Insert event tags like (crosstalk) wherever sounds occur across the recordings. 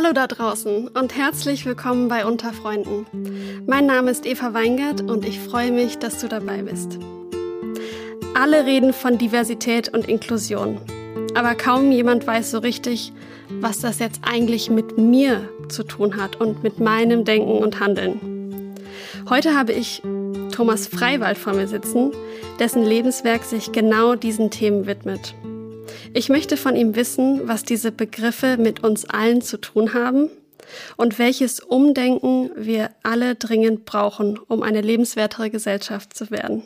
Hallo da draußen und herzlich willkommen bei Unter Freunden. Mein Name ist Eva Weingart und ich freue mich, dass du dabei bist. Alle reden von Diversität und Inklusion, aber kaum jemand weiß so richtig, was das jetzt eigentlich mit mir zu tun hat und mit meinem Denken und Handeln. Heute habe ich Thomas Freiwald vor mir sitzen, dessen Lebenswerk sich genau diesen Themen widmet. Ich möchte von ihm wissen, was diese Begriffe mit uns allen zu tun haben und welches Umdenken wir alle dringend brauchen, um eine lebenswertere Gesellschaft zu werden.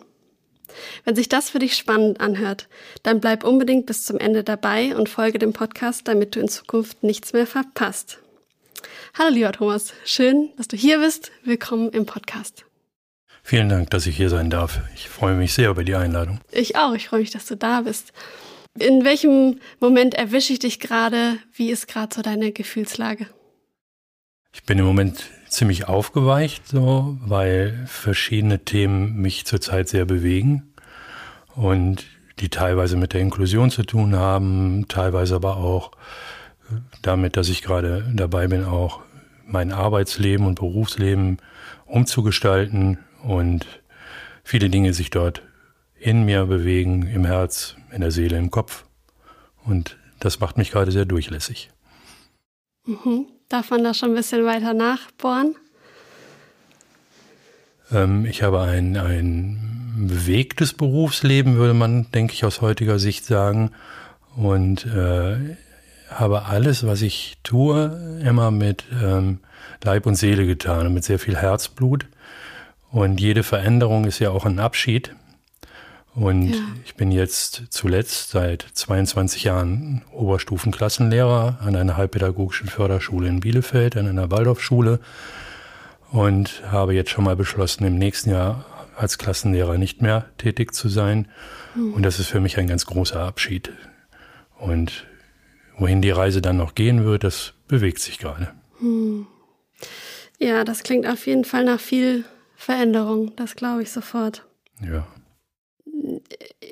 Wenn sich das für dich spannend anhört, dann bleib unbedingt bis zum Ende dabei und folge dem Podcast, damit du in Zukunft nichts mehr verpasst. Hallo lieber Thomas, schön, dass du hier bist. Willkommen im Podcast. Vielen Dank, dass ich hier sein darf. Ich freue mich sehr über die Einladung. Ich auch, ich freue mich, dass du da bist. In welchem Moment erwische ich dich gerade? Wie ist gerade so deine Gefühlslage? Ich bin im Moment ziemlich aufgeweicht, so, weil verschiedene Themen mich zurzeit sehr bewegen und die teilweise mit der Inklusion zu tun haben, teilweise aber auch damit, dass ich gerade dabei bin, auch mein Arbeitsleben und Berufsleben umzugestalten und viele Dinge sich dort in mir bewegen, im Herz, in der Seele, im Kopf. Und das macht mich gerade sehr durchlässig. Mhm. Darf man da schon ein bisschen weiter nachbohren? Ähm, ich habe ein, ein bewegtes Berufsleben, würde man, denke ich, aus heutiger Sicht sagen. Und äh, habe alles, was ich tue, immer mit ähm, Leib und Seele getan und mit sehr viel Herzblut. Und jede Veränderung ist ja auch ein Abschied. Und ja. ich bin jetzt zuletzt seit 22 Jahren Oberstufenklassenlehrer an einer halbpädagogischen Förderschule in Bielefeld, an einer Waldorfschule und habe jetzt schon mal beschlossen, im nächsten Jahr als Klassenlehrer nicht mehr tätig zu sein. Mhm. Und das ist für mich ein ganz großer Abschied. Und wohin die Reise dann noch gehen wird, das bewegt sich gerade. Mhm. Ja, das klingt auf jeden Fall nach viel Veränderung, das glaube ich sofort. Ja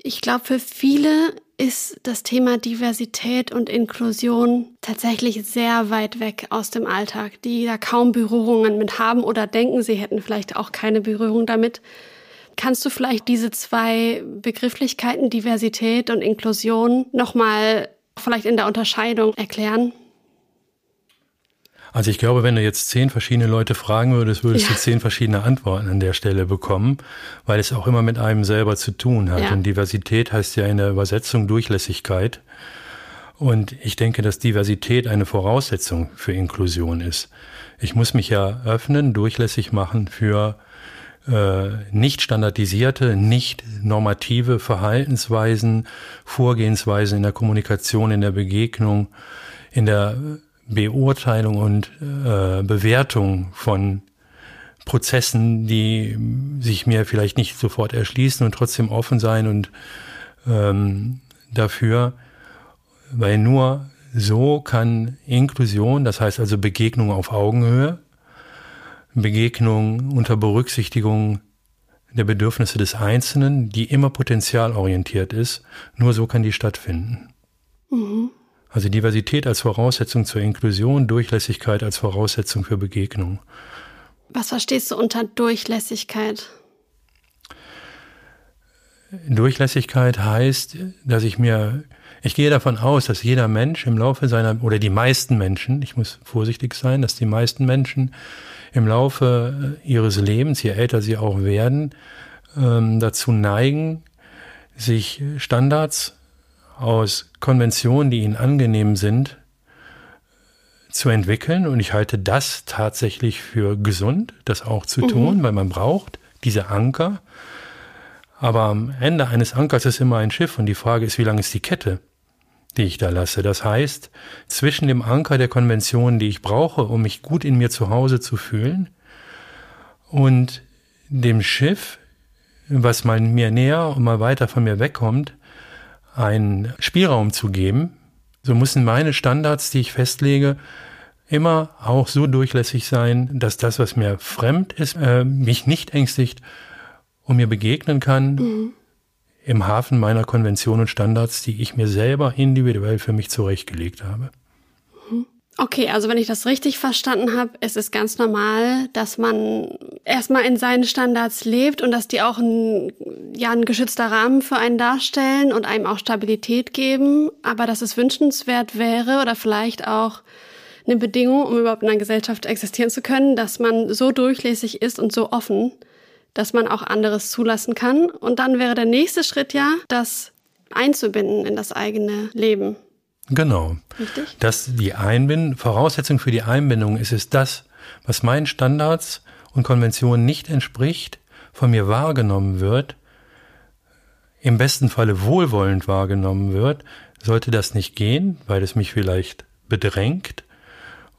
ich glaube, für viele ist das Thema Diversität und Inklusion tatsächlich sehr weit weg aus dem Alltag, die da kaum Berührungen mit haben oder denken, sie hätten vielleicht auch keine Berührung damit. Kannst du vielleicht diese zwei Begrifflichkeiten Diversität und Inklusion nochmal vielleicht in der Unterscheidung erklären? Also ich glaube, wenn du jetzt zehn verschiedene Leute fragen würdest, würdest ja. du zehn verschiedene Antworten an der Stelle bekommen, weil es auch immer mit einem selber zu tun hat. Ja. Und Diversität heißt ja in der Übersetzung Durchlässigkeit. Und ich denke, dass Diversität eine Voraussetzung für Inklusion ist. Ich muss mich ja öffnen, durchlässig machen für äh, nicht standardisierte, nicht normative Verhaltensweisen, Vorgehensweisen in der Kommunikation, in der Begegnung, in der Beurteilung und äh, Bewertung von Prozessen, die sich mir vielleicht nicht sofort erschließen und trotzdem offen sein und ähm, dafür, weil nur so kann Inklusion, das heißt also Begegnung auf Augenhöhe, Begegnung unter Berücksichtigung der Bedürfnisse des Einzelnen, die immer potenzialorientiert ist, nur so kann die stattfinden. Mhm. Also Diversität als Voraussetzung zur Inklusion, Durchlässigkeit als Voraussetzung für Begegnung. Was verstehst du unter Durchlässigkeit? Durchlässigkeit heißt, dass ich mir, ich gehe davon aus, dass jeder Mensch im Laufe seiner, oder die meisten Menschen, ich muss vorsichtig sein, dass die meisten Menschen im Laufe äh, ihres Lebens, je älter sie auch werden, ähm, dazu neigen, sich Standards aus Konventionen, die ihnen angenehm sind, zu entwickeln. Und ich halte das tatsächlich für gesund, das auch zu mhm. tun, weil man braucht diese Anker. Aber am Ende eines Ankers ist immer ein Schiff und die Frage ist, wie lang ist die Kette, die ich da lasse. Das heißt, zwischen dem Anker der Konvention, die ich brauche, um mich gut in mir zu Hause zu fühlen, und dem Schiff, was mal mir näher und mal weiter von mir wegkommt, einen Spielraum zu geben, so müssen meine Standards, die ich festlege, immer auch so durchlässig sein, dass das, was mir fremd ist, äh, mich nicht ängstigt und mir begegnen kann mhm. im Hafen meiner Konventionen und Standards, die ich mir selber individuell für mich zurechtgelegt habe. Okay, also wenn ich das richtig verstanden habe, ist es ganz normal, dass man erstmal in seinen Standards lebt und dass die auch ein, ja, ein geschützter Rahmen für einen darstellen und einem auch Stabilität geben, aber dass es wünschenswert wäre oder vielleicht auch eine Bedingung, um überhaupt in einer Gesellschaft existieren zu können, dass man so durchlässig ist und so offen, dass man auch anderes zulassen kann. Und dann wäre der nächste Schritt ja, das einzubinden in das eigene Leben. Genau. Richtig? Dass die Einbindung, Voraussetzung für die Einbindung ist es das, was meinen Standards und Konventionen nicht entspricht, von mir wahrgenommen wird, im besten Falle wohlwollend wahrgenommen wird, sollte das nicht gehen, weil es mich vielleicht bedrängt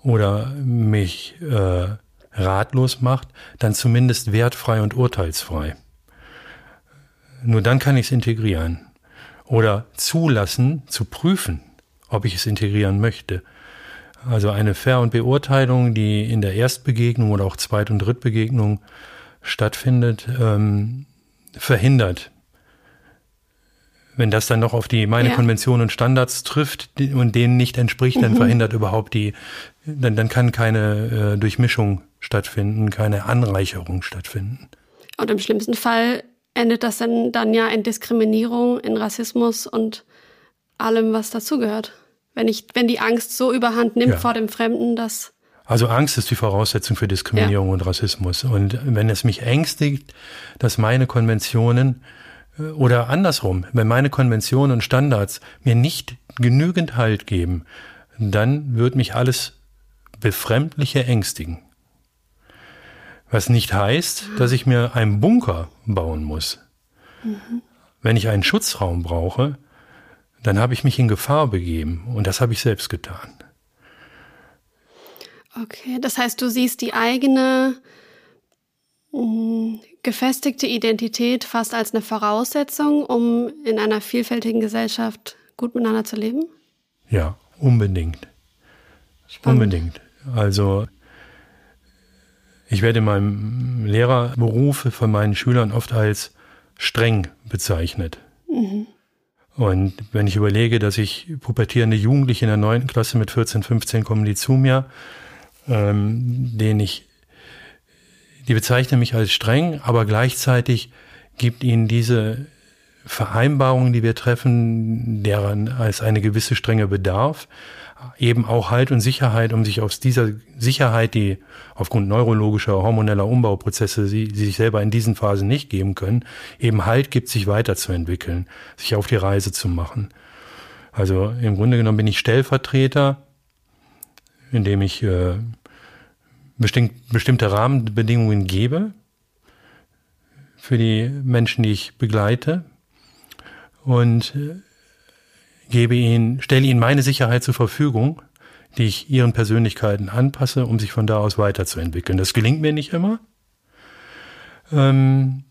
oder mich äh, ratlos macht, dann zumindest wertfrei und urteilsfrei. Nur dann kann ich es integrieren oder zulassen, zu prüfen ob ich es integrieren möchte. Also eine Ver- und Beurteilung, die in der Erstbegegnung oder auch Zweit- und Drittbegegnung stattfindet, ähm, verhindert. Wenn das dann noch auf die meine ja. Konventionen und Standards trifft und denen nicht entspricht, dann mhm. verhindert überhaupt die, dann, dann kann keine äh, Durchmischung stattfinden, keine Anreicherung stattfinden. Und im schlimmsten Fall endet das dann, dann ja in Diskriminierung, in Rassismus und allem, was dazugehört. Wenn ich, wenn die Angst so überhand nimmt ja. vor dem Fremden, dass also Angst ist die Voraussetzung für Diskriminierung ja. und Rassismus. Und wenn es mich ängstigt, dass meine Konventionen äh, oder andersrum, wenn meine Konventionen und Standards mir nicht genügend Halt geben, dann wird mich alles Befremdliche ängstigen. Was nicht heißt, dass ich mir einen Bunker bauen muss. Mhm. Wenn ich einen Schutzraum brauche, dann habe ich mich in Gefahr begeben und das habe ich selbst getan. Okay, das heißt, du siehst die eigene mh, mm, gefestigte Identität fast als eine Voraussetzung, um in einer vielfältigen Gesellschaft gut miteinander zu leben? Ja, unbedingt. Spannend. Unbedingt. Also ich werde in meinem Lehrerberuf von meinen Schülern oft als streng bezeichnet. Mhm. Und wenn ich überlege, dass ich pubertierende Jugendliche in der neunten Klasse mit 14, 15 kommen die zu mir, ähm, denen ich, die bezeichnen mich als streng, aber gleichzeitig gibt ihnen diese Vereinbarungen, die wir treffen, deren als eine gewisse Strenge bedarf, eben auch Halt und Sicherheit, um sich aus dieser Sicherheit, die aufgrund neurologischer, hormoneller Umbauprozesse sie, sie sich selber in diesen Phasen nicht geben können, eben Halt gibt, sich weiterzuentwickeln, sich auf die Reise zu machen. Also im Grunde genommen bin ich Stellvertreter, indem ich äh, bestimmt, bestimmte Rahmenbedingungen gebe für die Menschen, die ich begleite und äh, gebe ihnen, stelle ihnen meine Sicherheit zur Verfügung, die ich ihren Persönlichkeiten anpasse, um sich von da aus weiterzuentwickeln. Das gelingt mir nicht immer. Ähm,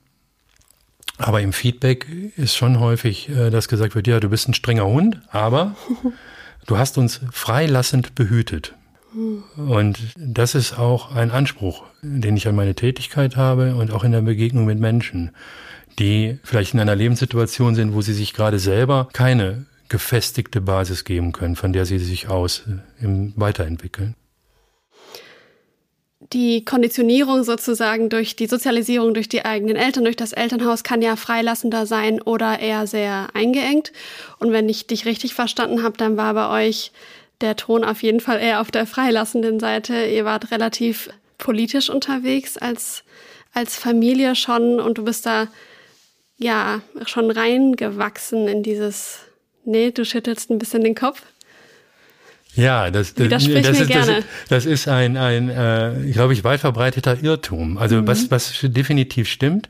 aber im Feedback ist schon häufig, äh, dass gesagt wird, ja, du bist ein strenger Hund, aber (laughs) du hast uns freilassend behütet. Und das ist auch ein Anspruch, den ich an meine Tätigkeit habe und auch in der Begegnung mit Menschen, die vielleicht in einer Lebenssituation sind, wo sie sich gerade selber keine gefestigte Basis geben können, von der sie sich aus äh, im weiterentwickeln. die Konditionierung sozusagen durch die Sozialisierung durch die eigenen Eltern, durch das Elternhaus kann ja freilassender sein oder eher sehr eingeengt. Und wenn ich dich richtig verstanden habe, dann war bei euch der Ton auf jeden Fall eher auf der freilassenden Seite. Ihr wart relativ politisch unterwegs als, als Familie schon und du bist da ja schon reingewachsen in dieses, nee, du schüttelst ein bisschen den Kopf. Ja, das, das, das, ist, das, das, ist ein, ein äh, ich glaube ich, weit verbreiteter Irrtum. Also mhm. was, was definitiv stimmt,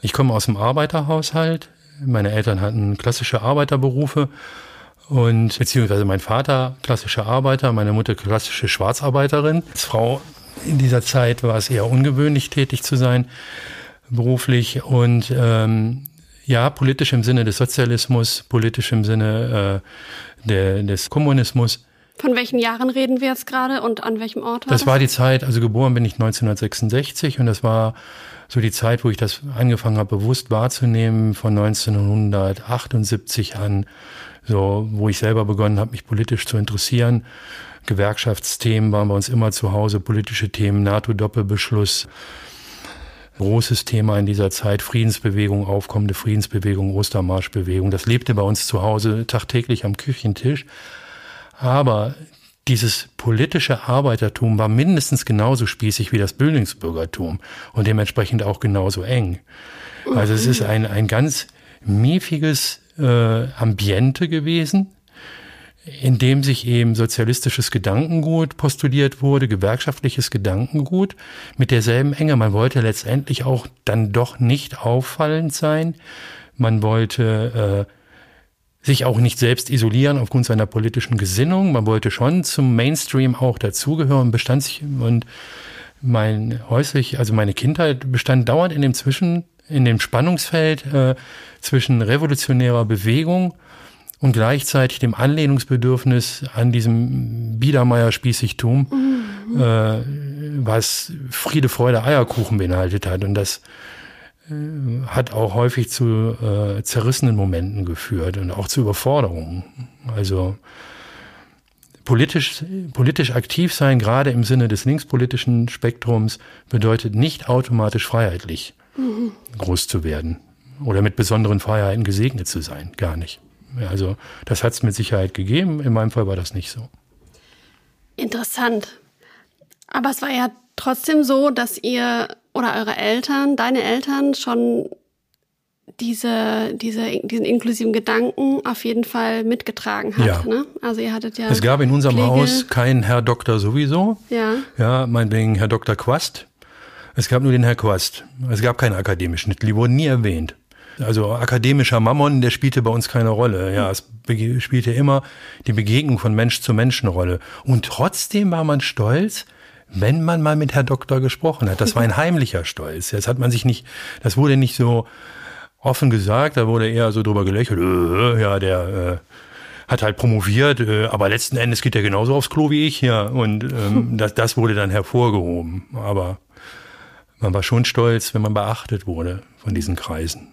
ich komme aus dem Arbeiterhaushalt. Meine Eltern hatten klassische Arbeiterberufe und beziehungsweise mein Vater klassischer Arbeiter, meine Mutter klassische Schwarzarbeiterin. Als Frau in dieser Zeit war es eher ungewöhnlich, tätig zu sein beruflich und ähm, ja, politisch im Sinne des Sozialismus, politisch im Sinne äh, der, des Kommunismus. Von welchen Jahren reden wir jetzt gerade und an welchem Ort war das? Das war die Zeit, also geboren bin ich 1966 und das war so die Zeit, wo ich das angefangen habe, bewusst wahrzunehmen, von 1978 an, so wo ich selber begonnen habe, mich politisch zu interessieren. Gewerkschaftsthemen waren bei uns immer zu Hause, politische Themen, NATO-Doppelbeschluss, großes Thema in dieser Zeit, Friedensbewegung, aufkommende Friedensbewegung, Ostermarschbewegung. Das lebte bei uns zu Hause tagtäglich am Küchentisch. Aber dieses politische Arbeitertum war mindestens genauso spießig wie das Bildungsbürgertum und dementsprechend auch genauso eng. Also es ist ein, ein ganz miefiges äh, Ambiente gewesen, in dem sich eben sozialistisches Gedankengut postuliert wurde, gewerkschaftliches Gedankengut mit derselben Enge. Man wollte letztendlich auch dann doch nicht auffallend sein. Man wollte äh, sich auch nicht selbst isolieren aufgrund seiner politischen Gesinnung. Man wollte schon zum Mainstream auch dazugehören, bestand sich und mein häuslich, also meine Kindheit bestand dauernd in dem Zwischen, in dem Spannungsfeld äh, zwischen revolutionärer Bewegung und gleichzeitig dem Anlehnungsbedürfnis an diesem Biedermeier-Spießigtum, mhm. äh, was Friede, Freude, Eierkuchen beinhaltet hat. Und das äh, hat auch häufig zu äh, zerrissenen Momenten geführt und auch zu Überforderungen. Also politisch, politisch aktiv sein, gerade im Sinne des linkspolitischen Spektrums, bedeutet nicht automatisch freiheitlich mhm. groß zu werden oder mit besonderen Freiheiten gesegnet zu sein. Gar nicht. Also das hat es mit Sicherheit gegeben. In meinem Fall war das nicht so. Interessant. Aber es war ja trotzdem so, dass ihr oder eure Eltern, deine Eltern schon diese, diese, diesen inklusiven Gedanken auf jeden Fall mitgetragen hat. Ja. Ne? Also ihr hattet ja. Es gab in unserem Pflege. Haus keinen Herr Doktor sowieso. Ja. Ja, meinetwegen Herr Doktor Quast. Es gab nur den Herr Quast. Es gab keinen akademischen Titel, die wurden nie erwähnt. Also akademischer Mammon, der spielte bei uns keine Rolle. Ja, es spielte immer die Begegnung von Mensch zu Mensch eine Rolle. Und trotzdem war man stolz, wenn man mal mit Herr Doktor gesprochen hat. Das war ein heimlicher Stolz. Das hat man sich nicht, das wurde nicht so offen gesagt, da wurde eher so drüber gelächelt, äh, ja, der äh, hat halt promoviert, äh, aber letzten Endes geht er genauso aufs Klo wie ich, ja. Und ähm, das, das wurde dann hervorgehoben. Aber man war schon stolz, wenn man beachtet wurde von diesen Kreisen.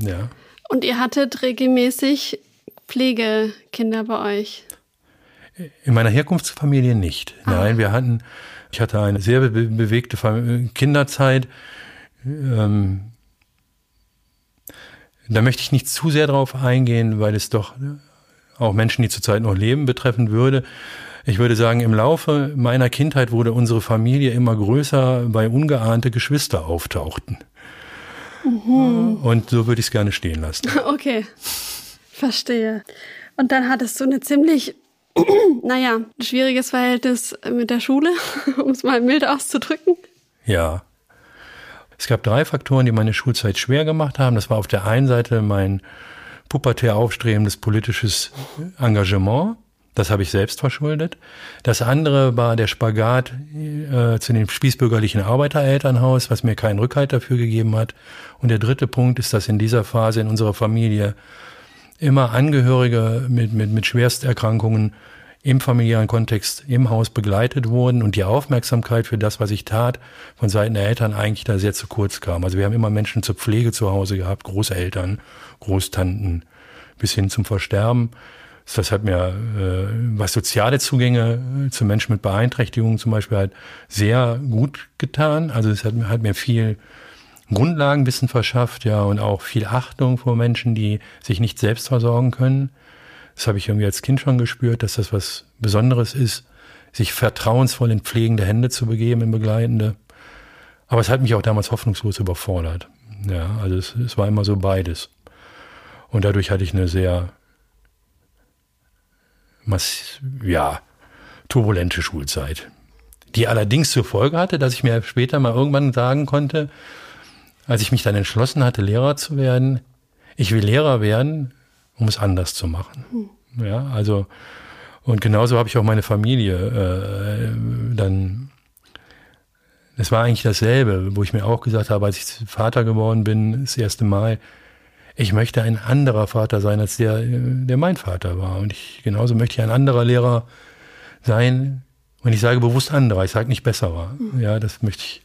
Ja. Und ihr hattet regelmäßig Pflegekinder bei euch? In meiner Herkunftsfamilie nicht. Ah. Nein, wir hatten ich hatte eine sehr be bewegte Kinderzeit. Ähm, da möchte ich nicht zu sehr drauf eingehen, weil es doch auch Menschen, die zurzeit noch leben, betreffen würde. Ich würde sagen, im Laufe meiner Kindheit wurde unsere Familie immer größer, weil ungeahnte Geschwister auftauchten. Mhm. Und so würde ich es gerne stehen lassen. (laughs) Okay, verstehe. Und dann hattest du eine ziemlich (clears throat) naja, schwieriges Verhältnis mit der Schule, (laughs) um es mal mild auszudrücken. Ja. Es gab drei Faktoren, die meine Schulzeit schwer gemacht haben. Das war auf der einen Seite mein pubertär aufstrebendes politisches Engagement. Das habe ich selbst verschuldet. Das andere war der Spagat äh, zu dem spießbürgerlichen Arbeiterelternhaus, was mir keinen Rückhalt dafür gegeben hat. Und der dritte Punkt ist, dass in dieser Phase in unserer Familie immer Angehörige mit, mit, mit Schwersterkrankungen im familiären Kontext im Haus begleitet wurden und die Aufmerksamkeit für das, was ich tat, von Seiten der Eltern eigentlich da sehr zu kurz kam. Also wir haben immer Menschen zur Pflege zu Hause gehabt, Großeltern, Großtanten, bis hin zum Versterben. Das hat mir, äh, was soziale Zugänge zu Menschen mit Beeinträchtigungen zum Beispiel halt sehr gut getan. Also es hat, hat mir viel Grundlagenwissen verschafft, ja, und auch viel Achtung vor Menschen, die sich nicht selbst versorgen können. Das habe ich irgendwie als Kind schon gespürt, dass das was Besonderes ist, sich vertrauensvoll in pflegende Hände zu begeben, in begleitende. Aber es hat mich auch damals hoffnungslos überfordert. Ja, also es, es war immer so beides. Und dadurch hatte ich eine sehr, mass ja, turbulente Schulzeit. Die allerdings zur Folge hatte, dass ich mir später mal irgendwann sagen konnte, als ich mich dann entschlossen hatte, Lehrer zu werden, ich will Lehrer werden, um es anders zu machen. Hm. Ja, also und genauso habe ich auch meine Familie äh, dann. Es war eigentlich dasselbe, wo ich mir auch gesagt habe, als ich Vater geworden bin, das erste Mal, ich möchte ein anderer Vater sein als der, der mein Vater war. Und ich genauso möchte ich ein anderer Lehrer sein. Und ich sage bewusst anderer, ich sage nicht besserer. Hm. Ja, das möchte ich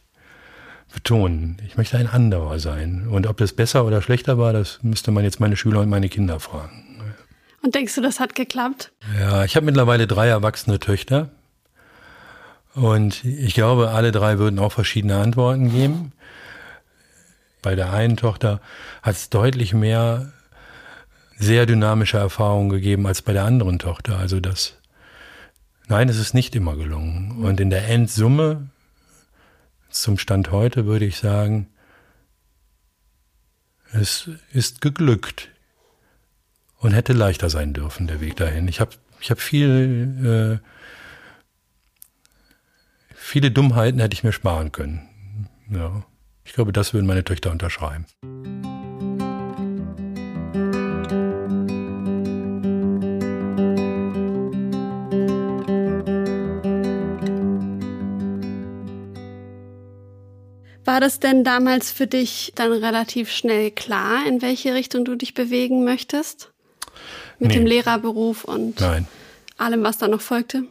betonen. Ich möchte ein anderer sein. Und ob das besser oder schlechter war, das müsste man jetzt meine Schüler und meine Kinder fragen. Und denkst du, das hat geklappt? Ja, ich habe mittlerweile drei erwachsene Töchter. Und ich glaube, alle drei würden auch verschiedene Antworten geben. Bei der einen Tochter hat es deutlich mehr sehr dynamische Erfahrungen gegeben als bei der anderen Tochter. Also das, nein, es ist nicht immer gelungen. Und in der Endsumme zum Stand heute würde ich sagen, es ist geglückt und hätte leichter sein dürfen, der Weg dahin. Ich habe ich hab viel, äh, viele Dummheiten hätte ich mir sparen können. Ja. Ich glaube, das würden meine Töchter unterschreiben. War das denn damals für dich dann relativ schnell klar, in welche Richtung du dich bewegen möchtest? Mit nee. dem Lehrerberuf und Nein. allem, was da noch folgte?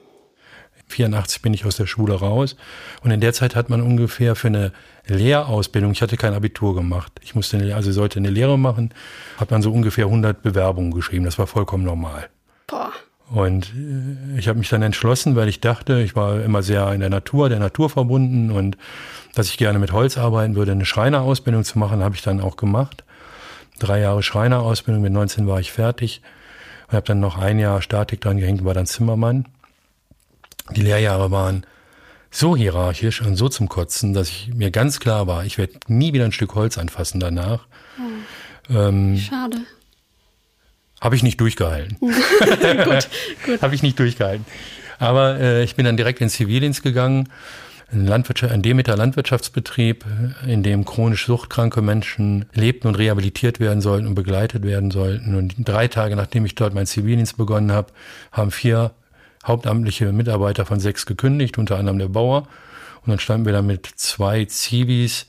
84 bin ich aus der Schule raus und in der Zeit hat man ungefähr für eine Lehrausbildung, ich hatte kein Abitur gemacht, ich musste eine, also sollte eine Lehre machen, hat man so ungefähr 100 Bewerbungen geschrieben, das war vollkommen normal. Boah. Und äh, ich habe mich dann entschlossen, weil ich dachte, ich war immer sehr in der Natur, der Natur verbunden und dass ich gerne mit Holz arbeiten würde, eine Schreinerausbildung zu machen, habe ich dann auch gemacht. Drei Jahre Schreinerausbildung, mit 19 war ich fertig und habe dann noch ein Jahr Statik dran gehängt, war dann Zimmermann. Die Lehrjahre waren so hierarchisch und so zum Kotzen, dass ich mir ganz klar war, ich werde nie wieder ein Stück Holz anfassen danach. Oh. Ähm, Schade. Habe ich nicht durchgehalten. (laughs) gut, gut. Habe ich nicht durchgehalten. Aber äh, ich bin dann direkt ins Zivildienst gegangen. Ein, Landwirtschaft, ein Demeter Landwirtschaftsbetrieb, in dem chronisch suchtkranke Menschen lebten und rehabilitiert werden sollten und begleitet werden sollten. Und drei Tage nachdem ich dort meinen Zivildienst begonnen habe, haben vier hauptamtliche Mitarbeiter von sechs gekündigt, unter anderem der Bauer. Und dann standen wir da mit zwei Zivis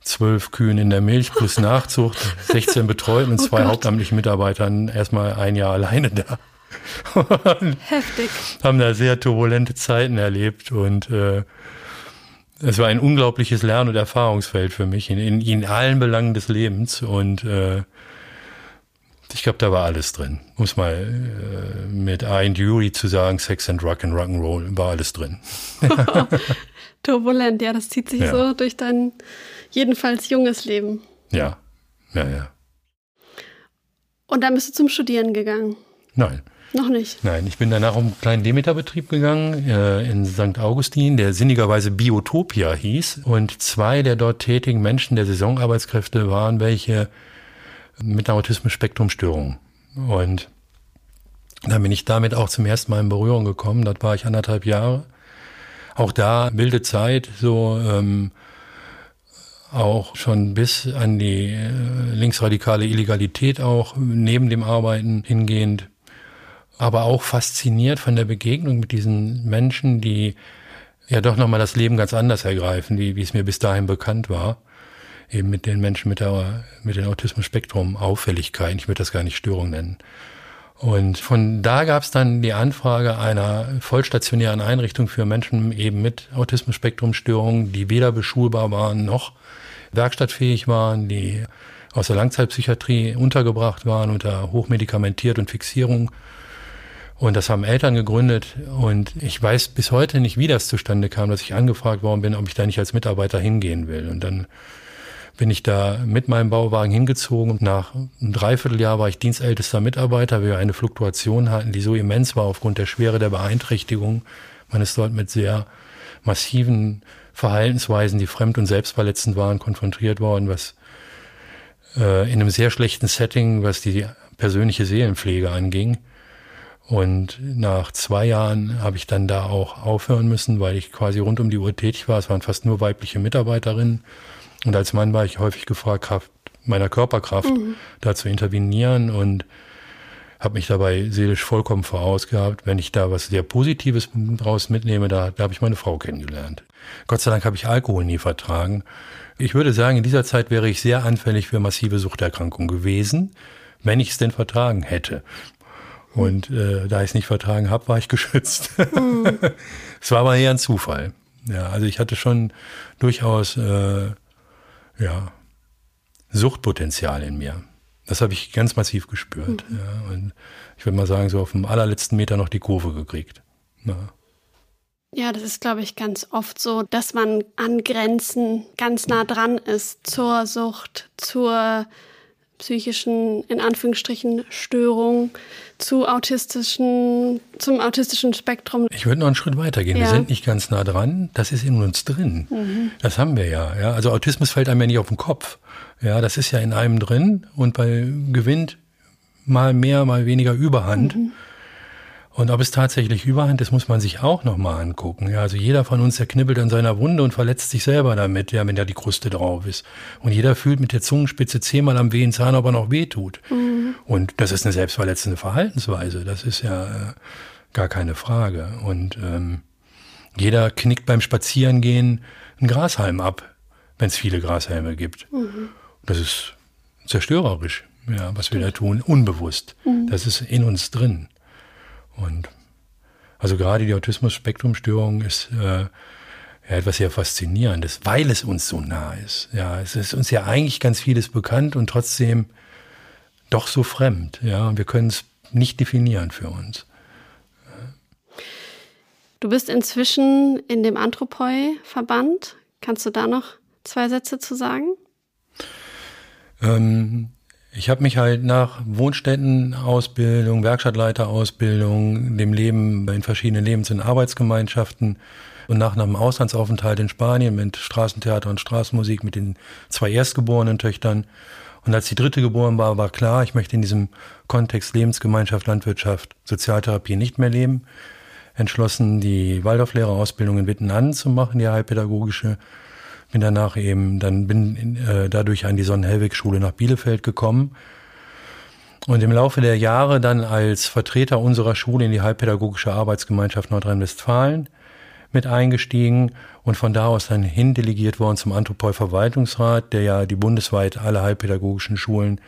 zwölf Kühen in der Milch plus (laughs) Nachzucht, 16 betreut und oh zwei Gott. hauptamtlichen Mitarbeitern erstmal ein Jahr alleine da. (laughs) Heftig. Haben da sehr turbulente Zeiten erlebt und äh, es war ein unglaubliches Lern- und Erfahrungsfeld für mich in, in, in allen Belangen des Lebens und äh, ich glaube, da war alles drin. Muss mal äh, mit Ian Dury zu sagen, Sex and Rock and Rock'n'Roll war alles drin. (laughs) (laughs) Turbulent, ja, das zieht sich ja. so durch dein jedenfalls junges Leben. Ja, ja, ja. Und dann bist du zum Studieren gegangen? Nein. Noch nicht? Nein, ich bin danach um einen kleinen Demeterbetrieb gegangen äh, in St. Augustin, der sinnigerweise Biotopia hieß. Und zwei der dort tätigen Menschen der Saisonarbeitskräfte waren welche mit einer Autismus-Spektrum-Störung. Und dann bin ich damit auch zum ersten Mal in Berührung gekommen. Dort war ich anderthalb Jahre. Auch da wilde Zeit, so ähm, auch schon bis an die äh, linksradikale Illegalität auch neben dem Arbeiten hingehend, aber auch fasziniert von der Begegnung mit diesen Menschen, die ja doch nochmal das Leben ganz anders ergreifen, wie, wie es mir bis dahin bekannt war. Eben mit den Menschen mit der, mit den Autismus-Spektrum-Auffälligkeiten. Ich würde das gar nicht Störung nennen. Und von da gab es dann die Anfrage einer vollstationären Einrichtung für Menschen eben mit Autismus-Spektrum-Störungen, die weder beschulbar waren noch werkstattfähig waren, die aus der Langzeitpsychiatrie untergebracht waren unter hochmedikamentiert und Fixierung Und das haben Eltern gegründet. Und ich weiß bis heute nicht, wie das zustande kam, dass ich angefragt worden bin, ob ich da nicht als Mitarbeiter hingehen will. Und dann bin ich da mit meinem Bauwagen hingezogen. Nach einem Dreivierteljahr war ich dienstältester Mitarbeiter, weil wir eine Fluktuation hatten, die so immens war aufgrund der Schwere der Beeinträchtigung. Man ist dort mit sehr massiven Verhaltensweisen, die fremd- und selbstverletzend waren, konfrontiert worden, was äh, in einem sehr schlechten Setting, was die persönliche Seelenpflege anging. Und nach zwei Jahren habe ich dann da auch aufhören müssen, weil ich quasi rund um die Uhr tätig war. Es waren fast nur weibliche Mitarbeiterinnen. Und als Mann war ich häufig gefragt, Kraft meiner Körperkraft mhm. da zu intervenieren und habe mich dabei seelisch vollkommen vorausgehabt. Wenn ich da was sehr Positives draus mitnehme, da, da habe ich meine Frau kennengelernt. Gott sei Dank habe ich Alkohol nie vertragen. Ich würde sagen, in dieser Zeit wäre ich sehr anfällig für massive Suchterkrankungen gewesen, wenn ich es denn vertragen hätte. Und äh, da ich es nicht vertragen habe, war ich (laughs) geschützt. Mhm. es war aber eher ein Zufall. Ja, also ich hatte schon durchaus äh, ja, Suchtpotenzial in mir. Das habe ich ganz massiv gespürt. Mhm. Ja, und ich würde mal sagen, so auf dem allerletzten Meter noch die Kurve gekriegt. Ja. Ja, das ist, glaube ich, ganz oft so, dass man an Grenzen ganz nah dran ist zur Sucht, zur psychischen, in Anführungsstrichen, Störung, zu autistischen, zum autistischen Spektrum. Ich würde noch einen Schritt weiter gehen. Ja. Wir sind nicht ganz nah dran. Das ist in uns drin. Mhm. Das haben wir ja, ja. Also Autismus fällt einem ja nicht auf den Kopf. Ja, das ist ja in einem drin und bei gewinnt mal mehr, mal weniger Überhand. Mhm. Und ob es tatsächlich Überhand ist, muss man sich auch nochmal angucken. Ja, also jeder von uns, der knibbelt an seiner Wunde und verletzt sich selber damit, ja, wenn da die Kruste drauf ist. Und jeder fühlt mit der Zungenspitze zehnmal am wehen Zahn, ob er noch weh tut. Mhm. Und das ist eine selbstverletzende Verhaltensweise. Das ist ja äh, gar keine Frage. Und ähm, jeder knickt beim Spazierengehen einen Grashalm ab, wenn es viele Grashalme gibt. Mhm. Das ist zerstörerisch, ja, was wir da tun, unbewusst. Mhm. Das ist in uns drin. Und also gerade die Autismus-Spektrum-Störung ist äh, ja, etwas sehr Faszinierendes, weil es uns so nah ist. Ja, es ist uns ja eigentlich ganz vieles bekannt und trotzdem doch so fremd. Ja, und wir können es nicht definieren für uns. Du bist inzwischen in dem Anthropoi-Verband. Kannst du da noch zwei Sätze zu sagen? Ähm, ich habe mich halt nach Wohnstättenausbildung, Werkstattleiterausbildung, dem Leben in verschiedenen Lebens- und Arbeitsgemeinschaften und nach einem Auslandsaufenthalt in Spanien mit Straßentheater und Straßenmusik mit den zwei erstgeborenen Töchtern. Und als die dritte geboren war, war klar, ich möchte in diesem Kontext Lebensgemeinschaft, Landwirtschaft, Sozialtherapie nicht mehr leben. Entschlossen, die Waldorflehrerausbildung in Witten anzumachen, die heilpädagogische bin danach eben, dann bin äh, dadurch an die Sonnenhellwig-Schule nach Bielefeld gekommen und im Laufe der Jahre dann als Vertreter unserer Schule in die Heilpädagogische Arbeitsgemeinschaft Nordrhein-Westfalen mit eingestiegen und von da aus dann hindelegiert worden zum Anthropoi-Verwaltungsrat, der ja die bundesweit alle heilpädagogischen Schulen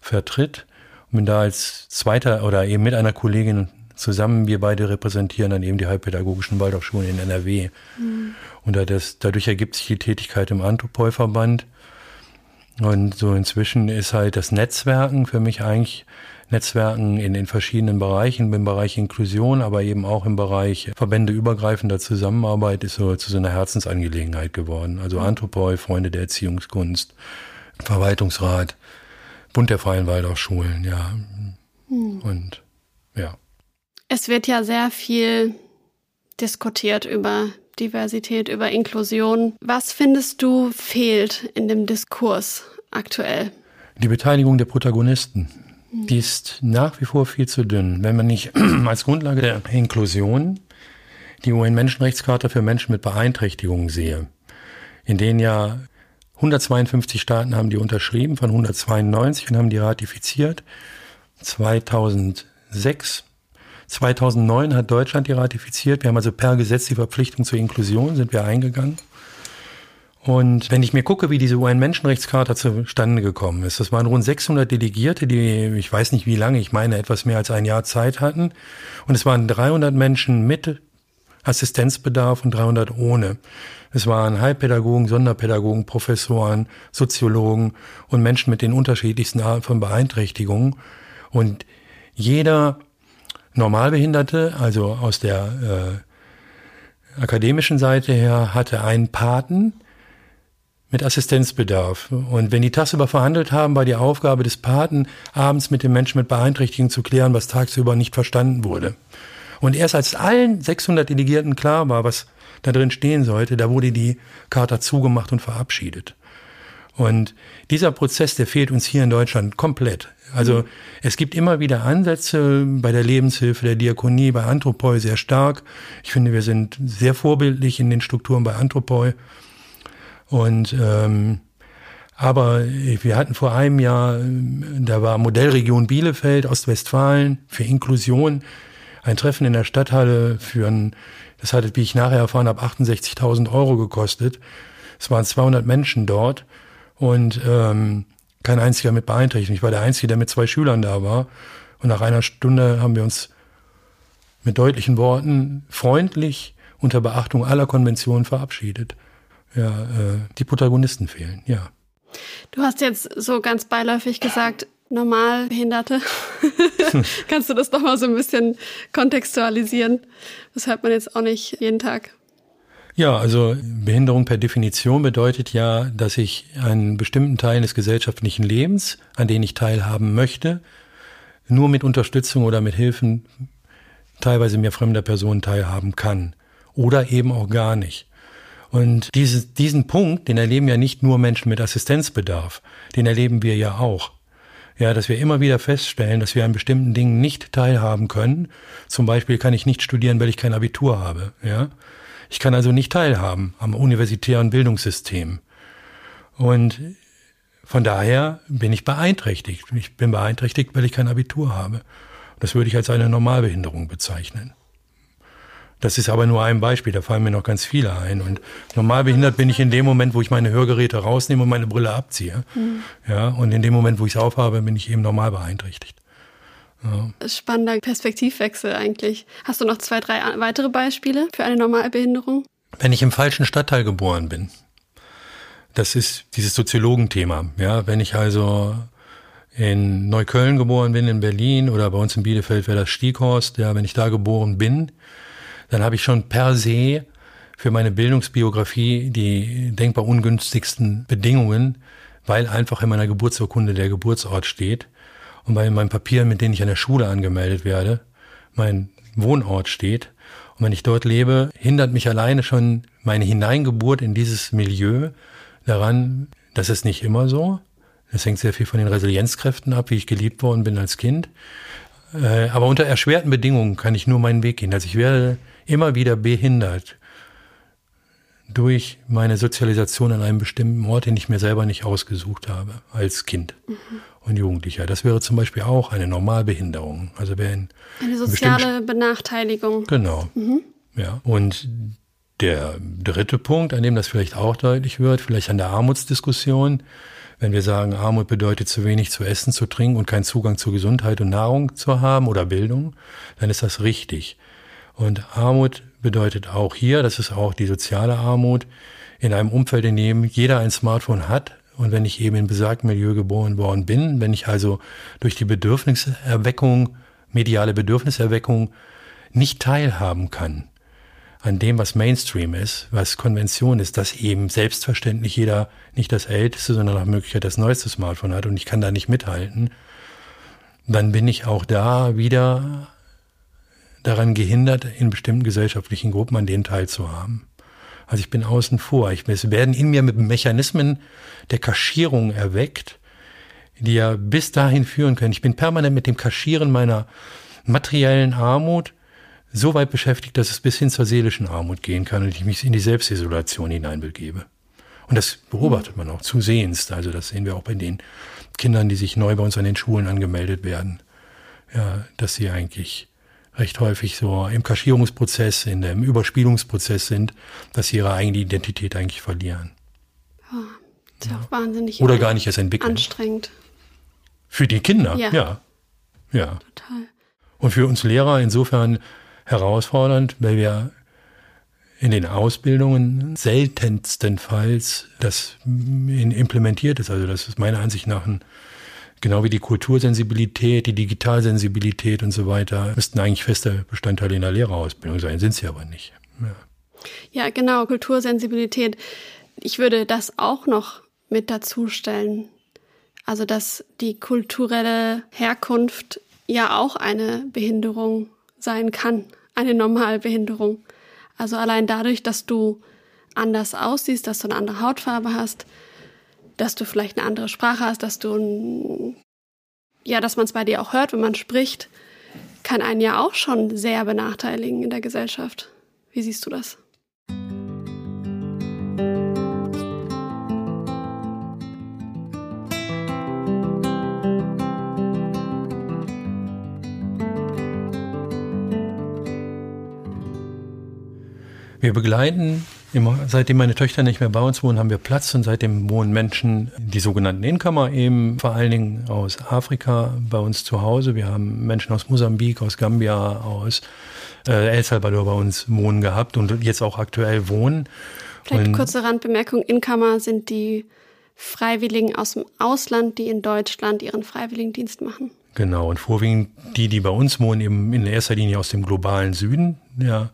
vertritt. Und bin da als zweiter oder eben mit einer Kollegin zusammen, wir beide repräsentieren dann eben die heilpädagogischen Waldorfschulen in NRW. Mhm. Und das, dadurch ergibt sich die Tätigkeit im Anthropoi-Verband. Und so inzwischen ist halt das Netzwerken für mich eigentlich Netzwerken in den verschiedenen Bereichen, im Bereich Inklusion, aber eben auch im Bereich Verbände übergreifender Zusammenarbeit ist so zu so einer Herzensangelegenheit geworden. Also Anthropoi, Freunde der Erziehungskunst, Verwaltungsrat, Bund der Freien Waldorfschulen, ja. Hm. Und ja. Es wird ja sehr viel diskutiert über Diversität, über Inklusion. Was findest du fehlt in dem Diskurs aktuell? Die Beteiligung der Protagonisten. Die ist nach wie vor viel zu dünn. Wenn man nicht (clears throat) als Grundlage der Inklusion die UN-Menschenrechtscharta für Menschen mit Beeinträchtigungen sehe, in denen ja 152 Staaten haben die unterschrieben, von 192 und haben die ratifiziert. 2006 2009 hat Deutschland die ratifiziert. Wir haben also per Gesetz die Verpflichtung zur Inklusion, sind wir eingegangen. Und wenn ich mir gucke, wie diese UN-Menschenrechtscharta zustande gekommen ist, das waren rund 600 Delegierte, die, ich weiß nicht wie lange, ich meine etwas mehr als ein Jahr Zeit hatten. Und es waren 300 Menschen mit Assistenzbedarf und 300 ohne. Es waren Heilpädagogen, Sonderpädagogen, Professoren, Soziologen und Menschen mit den unterschiedlichsten Arten von Beeinträchtigungen. Und jeder Normalbehinderte, also aus der äh, akademischen Seite her, hatte einen Paten mit Assistenzbedarf. Und wenn die tagsüber verhandelt haben, war die Aufgabe des Paten, abends mit dem Menschen mit Beeinträchtigung zu klären, was tagsüber nicht verstanden wurde. Und erst als allen 600 Delegierten klar war, was da drin stehen sollte, da wurde die Charta zugemacht und verabschiedet. Und dieser Prozess, der fehlt uns hier in Deutschland komplett. Also es gibt immer wieder Ansätze bei der Lebenshilfe, der Diakonie, bei Anthropoi sehr stark. Ich finde, wir sind sehr vorbildlich in den Strukturen bei Anthropoi. Und ähm, aber wir hatten vor einem Jahr, da war Modellregion Bielefeld, Ostwestfalen für Inklusion, ein Treffen in der Stadthalle für ein, das hatte, wie ich nachher erfahren habe, 68.000 Euro gekostet. Es waren 200 Menschen dort und ähm, kein einziger mit Beeinträchtigung. Ich war der Einzige, der mit zwei Schülern da war. Und nach einer Stunde haben wir uns mit deutlichen Worten freundlich unter Beachtung aller Konventionen verabschiedet. Ja, äh, die Protagonisten fehlen, ja. Du hast jetzt so ganz beiläufig gesagt, Normalbehinderte. (laughs) Kannst du das doch mal so ein bisschen kontextualisieren? Das hört man jetzt auch nicht jeden Tag. Ja, also Behinderung per Definition bedeutet ja, dass ich einen bestimmten Teil des gesellschaftlichen Lebens, an den ich teilhaben möchte, nur mit Unterstützung oder mit Hilfen teilweise mir fremder Personen teilhaben kann. Oder eben auch gar nicht. Und dieses, diesen Punkt, den erleben ja nicht nur Menschen mit Assistenzbedarf, den erleben wir ja auch. Ja, dass wir immer wieder feststellen, dass wir an bestimmten Dingen nicht teilhaben können. Zum Beispiel kann ich nicht studieren, weil ich kein Abitur habe. Ja, ich kann also nicht teilhaben am universitären Bildungssystem. Und von daher bin ich beeinträchtigt. Ich bin beeinträchtigt, weil ich kein Abitur habe. Das würde ich als eine Normalbehinderung bezeichnen. Das ist aber nur ein Beispiel, da fallen mir noch ganz viele ein. Und normalbehindert bin ich in dem Moment, wo ich meine Hörgeräte rausnehme und meine Brille abziehe. Mhm. Ja, und in dem Moment, wo ich es aufhabe, bin ich eben normal beeinträchtigt. Ja. Spannender Perspektivwechsel eigentlich. Hast du noch zwei, drei weitere Beispiele für eine Normalbehinderung? Wenn ich im falschen Stadtteil geboren bin. Das ist dieses Soziologenthema. Ja, wenn ich also in Neukölln geboren bin, in Berlin oder bei uns in Bielefeld wäre das Stieghorst. Ja, wenn ich da geboren bin, dann habe ich schon per se für meine Bildungsbiografie die denkbar ungünstigsten Bedingungen, weil einfach in meiner Geburtsurkunde der Geburtsort steht und bei meinen Papieren, mit denen ich an der Schule angemeldet werde, mein Wohnort steht. Und wenn ich dort lebe, hindert mich alleine schon meine Hineingeburt in dieses Milieu daran, das ist nicht immer so. Das hängt sehr viel von den Resilienzkräften ab, wie ich geliebt worden bin als Kind. Äh, aber unter erschwerten Bedingungen kann ich nur meinen Weg gehen. Also ich werde immer wieder behindert durch meine Sozialisation an einem bestimmten Ort, den ich mir selber nicht ausgesucht habe als Kind. Mhm und Jugendlicher. Das wäre zum Beispiel auch eine Normalbehinderung. Also wer in eine soziale Benachteiligung. Genau. Mhm. Ja. Und der dritte Punkt, an dem das vielleicht auch deutlich wird, vielleicht an der Armutsdiskussion, wenn wir sagen, Armut bedeutet zu wenig zu essen, zu trinken und keinen Zugang zu Gesundheit und Nahrung zu haben oder Bildung, dann ist das richtig. Und Armut bedeutet auch hier, das ist auch die soziale Armut, in einem Umfeld, in dem jeder ein Smartphone hat, und wenn ich eben in besagtem Milieu geboren worden bin, wenn ich also durch die Bedürfniserweckung, mediale Bedürfniserweckung nicht teilhaben kann an dem, was Mainstream ist, was Konvention ist, dass eben selbstverständlich jeder nicht das älteste, sondern nach Möglichkeit das neueste Smartphone hat und ich kann da nicht mithalten, dann bin ich auch da wieder daran gehindert, in bestimmten gesellschaftlichen Gruppen an denen teilzuhaben. Also ich bin außen vor. Ich, es werden in mir mit Mechanismen der Kaschierung erweckt, die ja bis dahin führen können. Ich bin permanent mit dem Kaschieren meiner materiellen Armut so weit beschäftigt, dass es bis hin zur seelischen Armut gehen kann und ich mich in die Selbstisolation hineinbegebe. Und das beobachtet man auch zusehends. Also das sehen wir auch bei den Kindern, die sich neu bei uns an den Schulen angemeldet werden. Ja, dass sie eigentlich recht häufig so im Kaschierungsprozess, in dem Überspielungsprozess sind, dass sie ihre eigene Identität eigentlich verlieren. Oh, ist ja auch wahnsinnig Oder gar nicht erst entwickeln. Anstrengend. Für die Kinder, ja. ja. Ja. Total. Und für uns Lehrer insofern herausfordernd, weil wir in den Ausbildungen seltenstenfalls das implementiert ist. Also das ist meiner Ansicht nach ein Genau wie die Kultursensibilität, die Digitalsensibilität und so weiter müssten eigentlich feste Bestandteile in der Lehrerausbildung sein, sind sie aber nicht. Ja. ja, genau, Kultursensibilität. Ich würde das auch noch mit dazu stellen. Also, dass die kulturelle Herkunft ja auch eine Behinderung sein kann, eine Normalbehinderung. Also allein dadurch, dass du anders aussiehst, dass du eine andere Hautfarbe hast, dass du vielleicht eine andere Sprache hast, dass du ein, ja, dass man es bei dir auch hört, wenn man spricht, kann einen ja auch schon sehr benachteiligen in der Gesellschaft. Wie siehst du das? Wir begleiten seitdem meine Töchter nicht mehr bei uns wohnen, haben wir Platz und seitdem wohnen Menschen, die sogenannten Inkammer eben, vor allen Dingen aus Afrika bei uns zu Hause. Wir haben Menschen aus Mosambik, aus Gambia, aus äh, El Salvador bei uns wohnen gehabt und jetzt auch aktuell wohnen. Vielleicht und, kurze Randbemerkung, Inkammer sind die Freiwilligen aus dem Ausland, die in Deutschland ihren Freiwilligendienst machen. Genau, und vorwiegend die, die bei uns wohnen, eben in erster Linie aus dem globalen Süden, ja.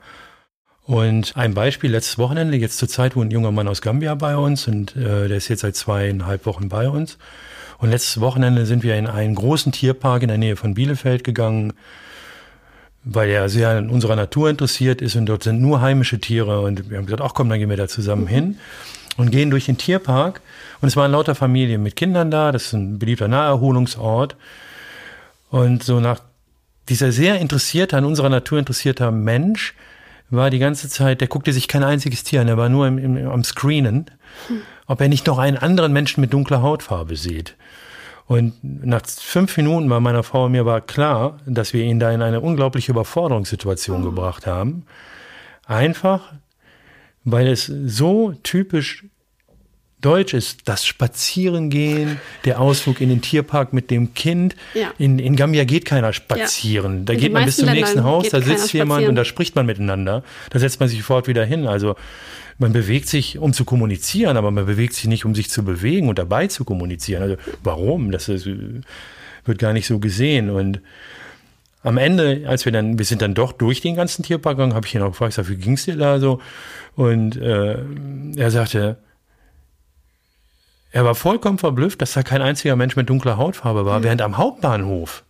Und ein Beispiel, letztes Wochenende, jetzt zur Zeit wohnt ein junger Mann aus Gambia bei uns und äh, der ist jetzt seit zweieinhalb Wochen bei uns. Und letztes Wochenende sind wir in einen großen Tierpark in der Nähe von Bielefeld gegangen, weil er sehr an unserer Natur interessiert ist und dort sind nur heimische Tiere. Und wir haben gesagt, ach komm, dann gehen wir da zusammen hin und gehen durch den Tierpark. Und es waren lauter Familien mit Kindern da, das ist ein beliebter Naherholungsort. Und so nach dieser sehr interessierte, an unserer Natur interessierter Mensch, war die ganze Zeit, der guckte sich kein einziges Tier an, er war nur im, im, am Screenen, ob er nicht noch einen anderen Menschen mit dunkler Hautfarbe sieht. Und nach fünf Minuten war meiner Frau und mir war klar, dass wir ihn da in eine unglaubliche Überforderungssituation oh. gebracht haben. Einfach, weil es so typisch Deutsch ist das Spazierengehen, der Ausflug in den Tierpark mit dem Kind. Ja. In, in Gambia geht keiner spazieren. Ja. Da geht man bis zum nächsten Haus, da sitzt jemand und da spricht man miteinander. Da setzt man sich sofort wieder hin. Also man bewegt sich, um zu kommunizieren, aber man bewegt sich nicht, um sich zu bewegen und dabei zu kommunizieren. Also warum? Das ist, wird gar nicht so gesehen. Und am Ende, als wir dann, wir sind dann doch durch den ganzen Tierpark gegangen, habe ich ihn auch gefragt, wie ging es dir da so? Und äh, er sagte, er war vollkommen verblüfft, dass da kein einziger Mensch mit dunkler Hautfarbe war, mhm. während am Hauptbahnhof,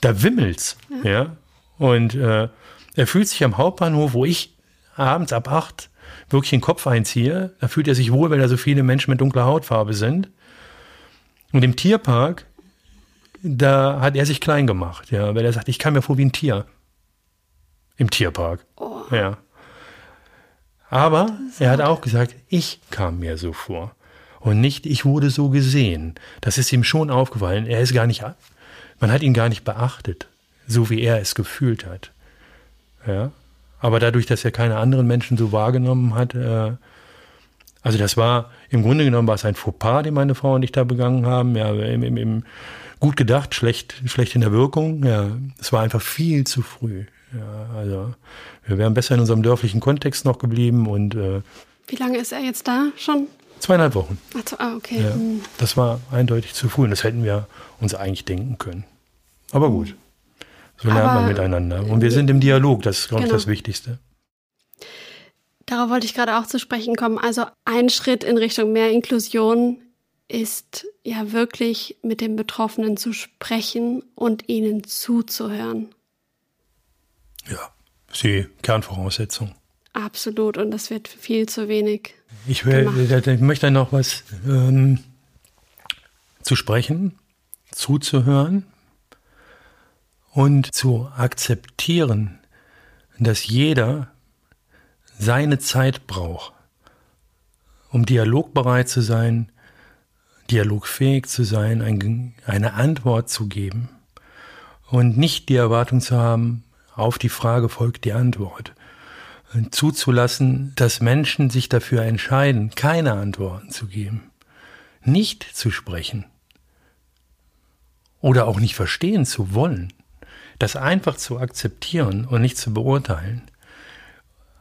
da wimmelt's, ja. ja? Und äh, er fühlt sich am Hauptbahnhof, wo ich abends ab acht wirklich den Kopf einziehe, da fühlt er sich wohl, weil da so viele Menschen mit dunkler Hautfarbe sind. Und im Tierpark, da hat er sich klein gemacht, ja, weil er sagt, ich kam mir vor wie ein Tier. Im Tierpark. Oh. Ja. Aber er hat auch gesagt, ich kam mir so vor und nicht, ich wurde so gesehen. Das ist ihm schon aufgefallen. Er ist gar nicht, man hat ihn gar nicht beachtet, so wie er es gefühlt hat. Ja. Aber dadurch, dass er keine anderen Menschen so wahrgenommen hat, äh, also das war, im Grunde genommen war es ein Fauxpas, den meine Frau und ich da begangen haben. Ja, im, im, im, gut gedacht, schlecht, schlecht in der Wirkung. Ja, es war einfach viel zu früh. Ja, also wir wären besser in unserem dörflichen Kontext noch geblieben und äh, Wie lange ist er jetzt da schon? Zweieinhalb Wochen. Ach, ah, okay. Ja, hm. das war eindeutig zu früh und das hätten wir uns eigentlich denken können. Aber gut, so lernt man miteinander. Und wir sind im Dialog, das ist, glaube ich, genau. das Wichtigste. Darauf wollte ich gerade auch zu sprechen kommen. Also ein Schritt in Richtung mehr Inklusion ist ja wirklich mit den Betroffenen zu sprechen und ihnen zuzuhören. Ja, ist die Kernvoraussetzung. Absolut, und das wird viel zu wenig. Ich, will, ich möchte noch was ähm, zu sprechen, zuzuhören und zu akzeptieren, dass jeder seine Zeit braucht, um dialogbereit zu sein, dialogfähig zu sein, ein, eine Antwort zu geben und nicht die Erwartung zu haben, auf die Frage folgt die Antwort zuzulassen, dass Menschen sich dafür entscheiden, keine Antworten zu geben, nicht zu sprechen oder auch nicht verstehen zu wollen, das einfach zu akzeptieren und nicht zu beurteilen.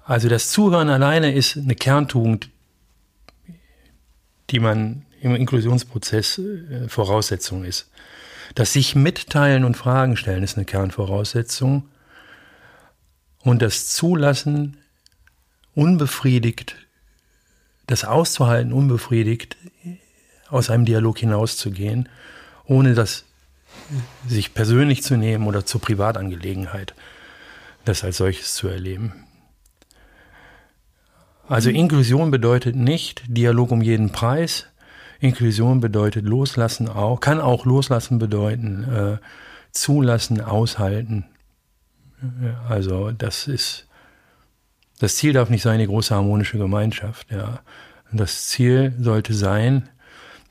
Also das Zuhören alleine ist eine Kerntugend, die man im Inklusionsprozess äh, Voraussetzung ist. Das sich mitteilen und Fragen stellen ist eine Kernvoraussetzung. Und das Zulassen unbefriedigt, das auszuhalten unbefriedigt, aus einem Dialog hinauszugehen, ohne das sich persönlich zu nehmen oder zur Privatangelegenheit, das als solches zu erleben. Also Inklusion bedeutet nicht Dialog um jeden Preis. Inklusion bedeutet loslassen auch, kann auch loslassen bedeuten, äh, zulassen, aushalten. Also das ist, das Ziel darf nicht sein, die große harmonische Gemeinschaft. Ja. Das Ziel sollte sein,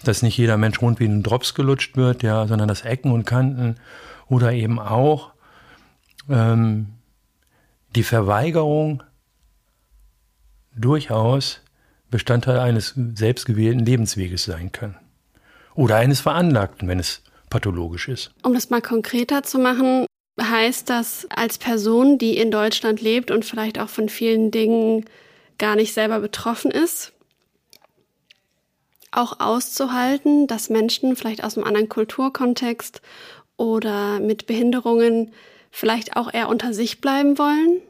dass nicht jeder Mensch rund wie ein Drops gelutscht wird, ja, sondern dass Ecken und Kanten oder eben auch ähm, die Verweigerung durchaus Bestandteil eines selbstgewählten Lebensweges sein kann. Oder eines Veranlagten, wenn es pathologisch ist. Um das mal konkreter zu machen, heißt das als Person, die in Deutschland lebt und vielleicht auch von vielen Dingen gar nicht selber betroffen ist, auch auszuhalten, dass Menschen vielleicht aus einem anderen Kulturkontext oder mit Behinderungen vielleicht auch eher unter sich bleiben wollen,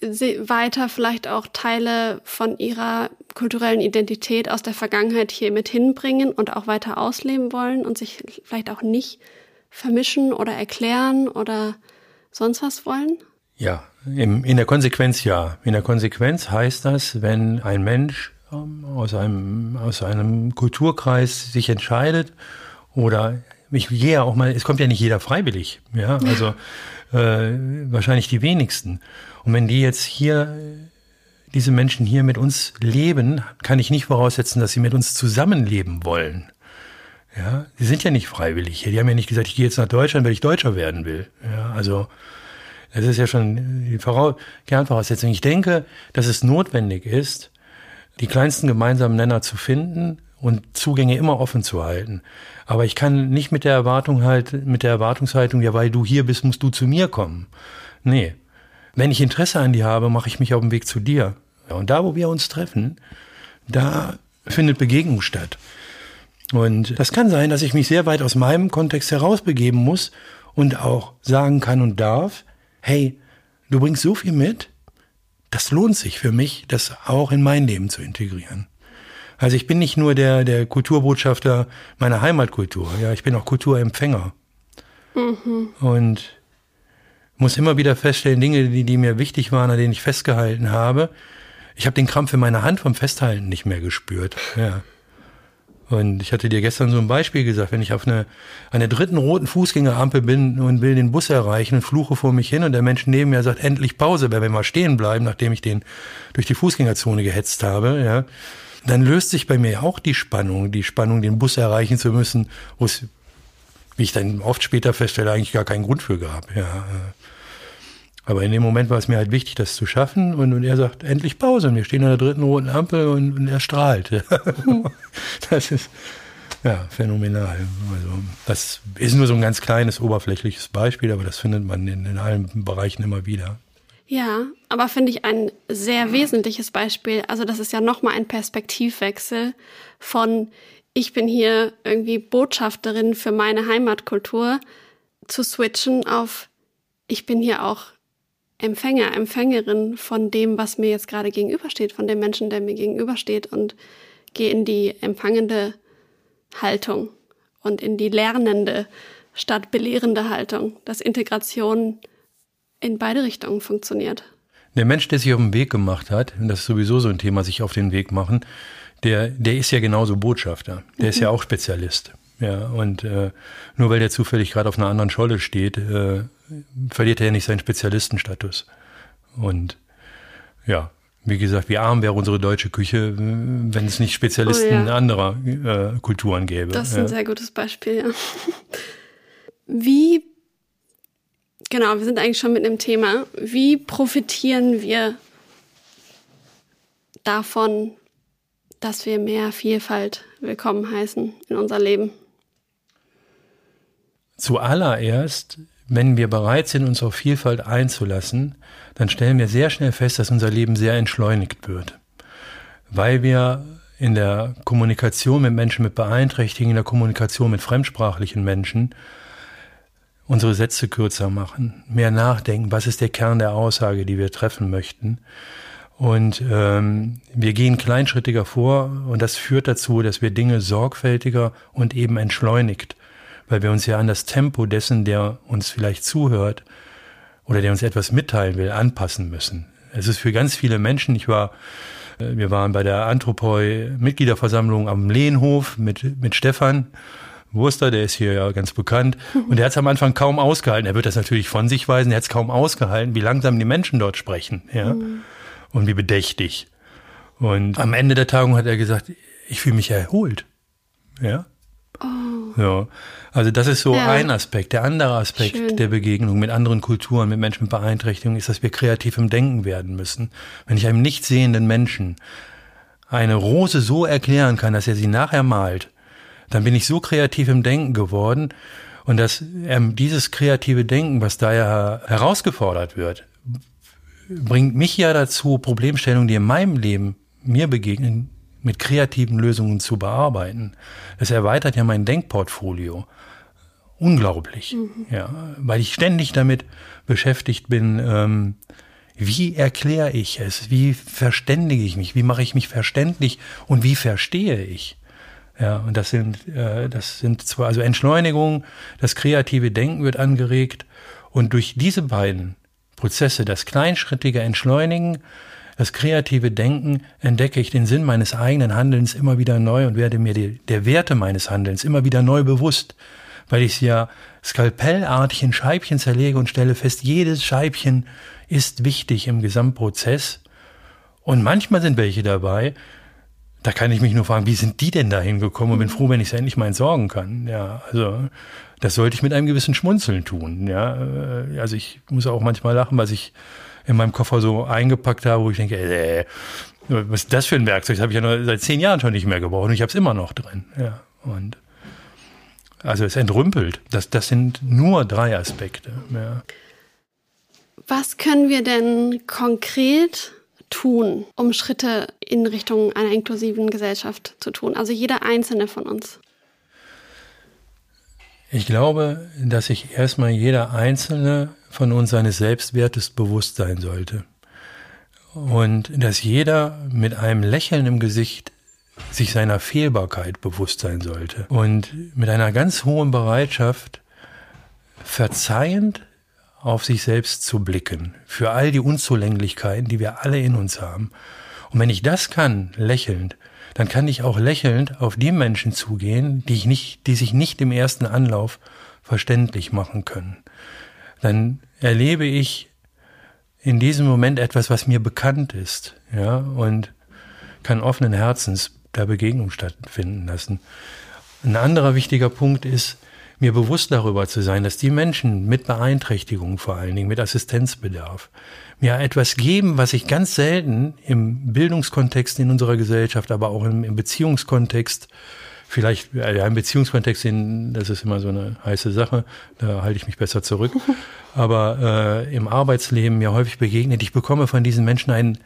weiter vielleicht auch Teile von ihrer kulturellen Identität aus der Vergangenheit hier mit hinbringen und auch weiter ausleben wollen und sich vielleicht auch nicht vermischen oder erklären oder sonst was wollen? Ja, im, in der Konsequenz ja. In der Konsequenz heißt das, wenn ein Mensch ähm, aus, einem, aus einem Kulturkreis sich entscheidet oder ich gehe ja auch mal, es kommt ja nicht jeder freiwillig, ja, also äh, wahrscheinlich die wenigsten. Und wenn die jetzt hier, diese Menschen hier mit uns leben, kann ich nicht voraussetzen, dass sie mit uns zusammenleben wollen. Ja, die sind ja nicht freiwillig hier. Die haben ja nicht gesagt, ich gehe jetzt nach Deutschland, weil ich Deutscher werden will. Ja, also das ist ja schon die Voraus Kernvoraussetzung. Ich denke, dass es notwendig ist, die kleinsten gemeinsamen Nenner zu finden und Zugänge immer offen zu halten. Aber ich kann nicht mit der Erwartung halt, mit der Erwartungshaltung, ja, weil du hier bist, musst du zu mir kommen. Nee, wenn ich Interesse an dir habe, mache ich mich auf den Weg zu dir. Ja, und da, wo wir uns treffen, da findet Begegnung statt. Und das kann sein, dass ich mich sehr weit aus meinem Kontext herausbegeben muss und auch sagen kann und darf, hey, du bringst so viel mit, das lohnt sich für mich, das auch in mein Leben zu integrieren. Also ich bin nicht nur der, der Kulturbotschafter meiner Heimatkultur, ja, ich bin auch Kulturempfänger. Mhm. Und muss immer wieder feststellen, Dinge, die, die mir wichtig waren, an denen ich festgehalten habe. Ich habe den Krampf in meiner Hand vom Festhalten nicht mehr gespürt. Ja. Und ich hatte dir gestern so ein Beispiel gesagt, wenn ich auf eine, eine dritten roten Fußgängerampel bin und will den Bus erreichen und fluche vor mich hin und der Mensch neben mir sagt, endlich Pause, wenn wir mal stehen bleiben, nachdem ich den durch die Fußgängerzone gehetzt habe, ja, dann löst sich bei mir auch die Spannung, die Spannung, den Bus erreichen zu müssen, wo es, wie ich dann oft später feststelle, eigentlich gar keinen Grund für gab, ja. Aber in dem Moment war es mir halt wichtig, das zu schaffen. Und, und er sagt, endlich Pause. Und wir stehen an der dritten roten Ampel und, und er strahlt. (laughs) das ist ja phänomenal. Also das ist nur so ein ganz kleines, oberflächliches Beispiel, aber das findet man in, in allen Bereichen immer wieder. Ja, aber finde ich ein sehr wesentliches Beispiel. Also das ist ja nochmal ein Perspektivwechsel von ich bin hier irgendwie Botschafterin für meine Heimatkultur zu switchen auf ich bin hier auch Empfänger, Empfängerin von dem, was mir jetzt gerade gegenübersteht, von dem Menschen, der mir gegenübersteht und gehe in die empfangende Haltung und in die lernende statt belehrende Haltung, dass Integration in beide Richtungen funktioniert. Der Mensch, der sich auf den Weg gemacht hat, und das ist sowieso so ein Thema, sich auf den Weg machen, der, der ist ja genauso Botschafter. Der mhm. ist ja auch Spezialist. Ja, und äh, nur weil der zufällig gerade auf einer anderen Scholle steht, äh, verliert er ja nicht seinen Spezialistenstatus. Und ja, wie gesagt, wie arm wäre unsere deutsche Küche, wenn es nicht Spezialisten oh ja. anderer äh, Kulturen gäbe. Das ist ein sehr gutes Beispiel, ja. (laughs) Wie, genau, wir sind eigentlich schon mit einem Thema. Wie profitieren wir davon, dass wir mehr Vielfalt willkommen heißen in unser Leben? Zuallererst wenn wir bereit sind, uns auf Vielfalt einzulassen, dann stellen wir sehr schnell fest, dass unser Leben sehr entschleunigt wird. Weil wir in der Kommunikation mit Menschen mit Beeinträchtigungen, in der Kommunikation mit fremdsprachlichen Menschen unsere Sätze kürzer machen, mehr nachdenken, was ist der Kern der Aussage, die wir treffen möchten. Und ähm, wir gehen kleinschrittiger vor und das führt dazu, dass wir Dinge sorgfältiger und eben entschleunigt, weil wir uns ja an das Tempo dessen, der uns vielleicht zuhört oder der uns etwas mitteilen will, anpassen müssen. Es ist für ganz viele Menschen, ich war, äh, wir waren bei der Anthropoi Mitgliederversammlung am Lehenhof mit, mit Stefan Wurster, der ist hier ja ganz bekannt. Und der hat es am Anfang kaum ausgehalten. Er wird das natürlich von sich weisen. Er hat es kaum ausgehalten, wie langsam die Menschen dort sprechen. Ja. Mhm. Und wie bedächtig. Und am Ende der Tagung hat er gesagt, ich fühle mich erholt. Ja. Oh. Ja. Also das ist so ja. ein Aspekt. Der andere Aspekt Schön. der Begegnung mit anderen Kulturen, mit Menschen mit Beeinträchtigungen, ist, dass wir kreativ im Denken werden müssen. Wenn ich einem nicht sehenden Menschen eine Rose so erklären kann, dass er sie nachher malt, dann bin ich so kreativ im Denken geworden und dass ähm, dieses kreative Denken, was da ja herausgefordert wird, bringt mich ja dazu, Problemstellungen, die in meinem Leben mir begegnen, mit kreativen Lösungen zu bearbeiten. Das erweitert ja mein Denkportfolio. Unglaublich. Mhm. Ja, weil ich ständig damit beschäftigt bin, ähm, wie erkläre ich es? Wie verständige ich mich? Wie mache ich mich verständlich? Und wie verstehe ich? Ja, und das sind, äh, das sind zwar, also Entschleunigung, das kreative Denken wird angeregt. Und durch diese beiden Prozesse, das kleinschrittige Entschleunigen, das kreative Denken, entdecke ich den Sinn meines eigenen Handelns immer wieder neu und werde mir die, der Werte meines Handelns immer wieder neu bewusst, weil ich es ja skalpellartig in Scheibchen zerlege und stelle fest, jedes Scheibchen ist wichtig im Gesamtprozess. Und manchmal sind welche dabei, da kann ich mich nur fragen, wie sind die denn da hingekommen und bin froh, wenn ich es endlich mal entsorgen kann. Ja, also das sollte ich mit einem gewissen Schmunzeln tun. Ja, äh, also ich muss auch manchmal lachen, was ich in meinem Koffer so eingepackt habe, wo ich denke, äh, was ist das für ein Werkzeug? Das habe ich ja seit zehn Jahren schon nicht mehr gebraucht und ich habe es immer noch drin. Ja, und also es entrümpelt. Das, das sind nur drei Aspekte. Ja. Was können wir denn konkret tun, um Schritte in Richtung einer inklusiven Gesellschaft zu tun? Also jeder einzelne von uns. Ich glaube, dass sich erstmal jeder Einzelne von uns seines Selbstwertes bewusst sein sollte. Und dass jeder mit einem Lächeln im Gesicht sich seiner Fehlbarkeit bewusst sein sollte. Und mit einer ganz hohen Bereitschaft, verzeihend auf sich selbst zu blicken, für all die Unzulänglichkeiten, die wir alle in uns haben. Und wenn ich das kann, lächelnd, dann kann ich auch lächelnd auf die Menschen zugehen, die ich nicht, die sich nicht im ersten Anlauf verständlich machen können. Dann erlebe ich in diesem Moment etwas, was mir bekannt ist, ja, und kann offenen Herzens der Begegnung stattfinden lassen. Ein anderer wichtiger Punkt ist, mir bewusst darüber zu sein, dass die Menschen mit Beeinträchtigungen vor allen Dingen, mit Assistenzbedarf, mir etwas geben, was ich ganz selten im Bildungskontext in unserer Gesellschaft, aber auch im Beziehungskontext, vielleicht ja, im Beziehungskontext, das ist immer so eine heiße Sache, da halte ich mich besser zurück, (laughs) aber äh, im Arbeitsleben mir häufig begegnet, ich bekomme von diesen Menschen ein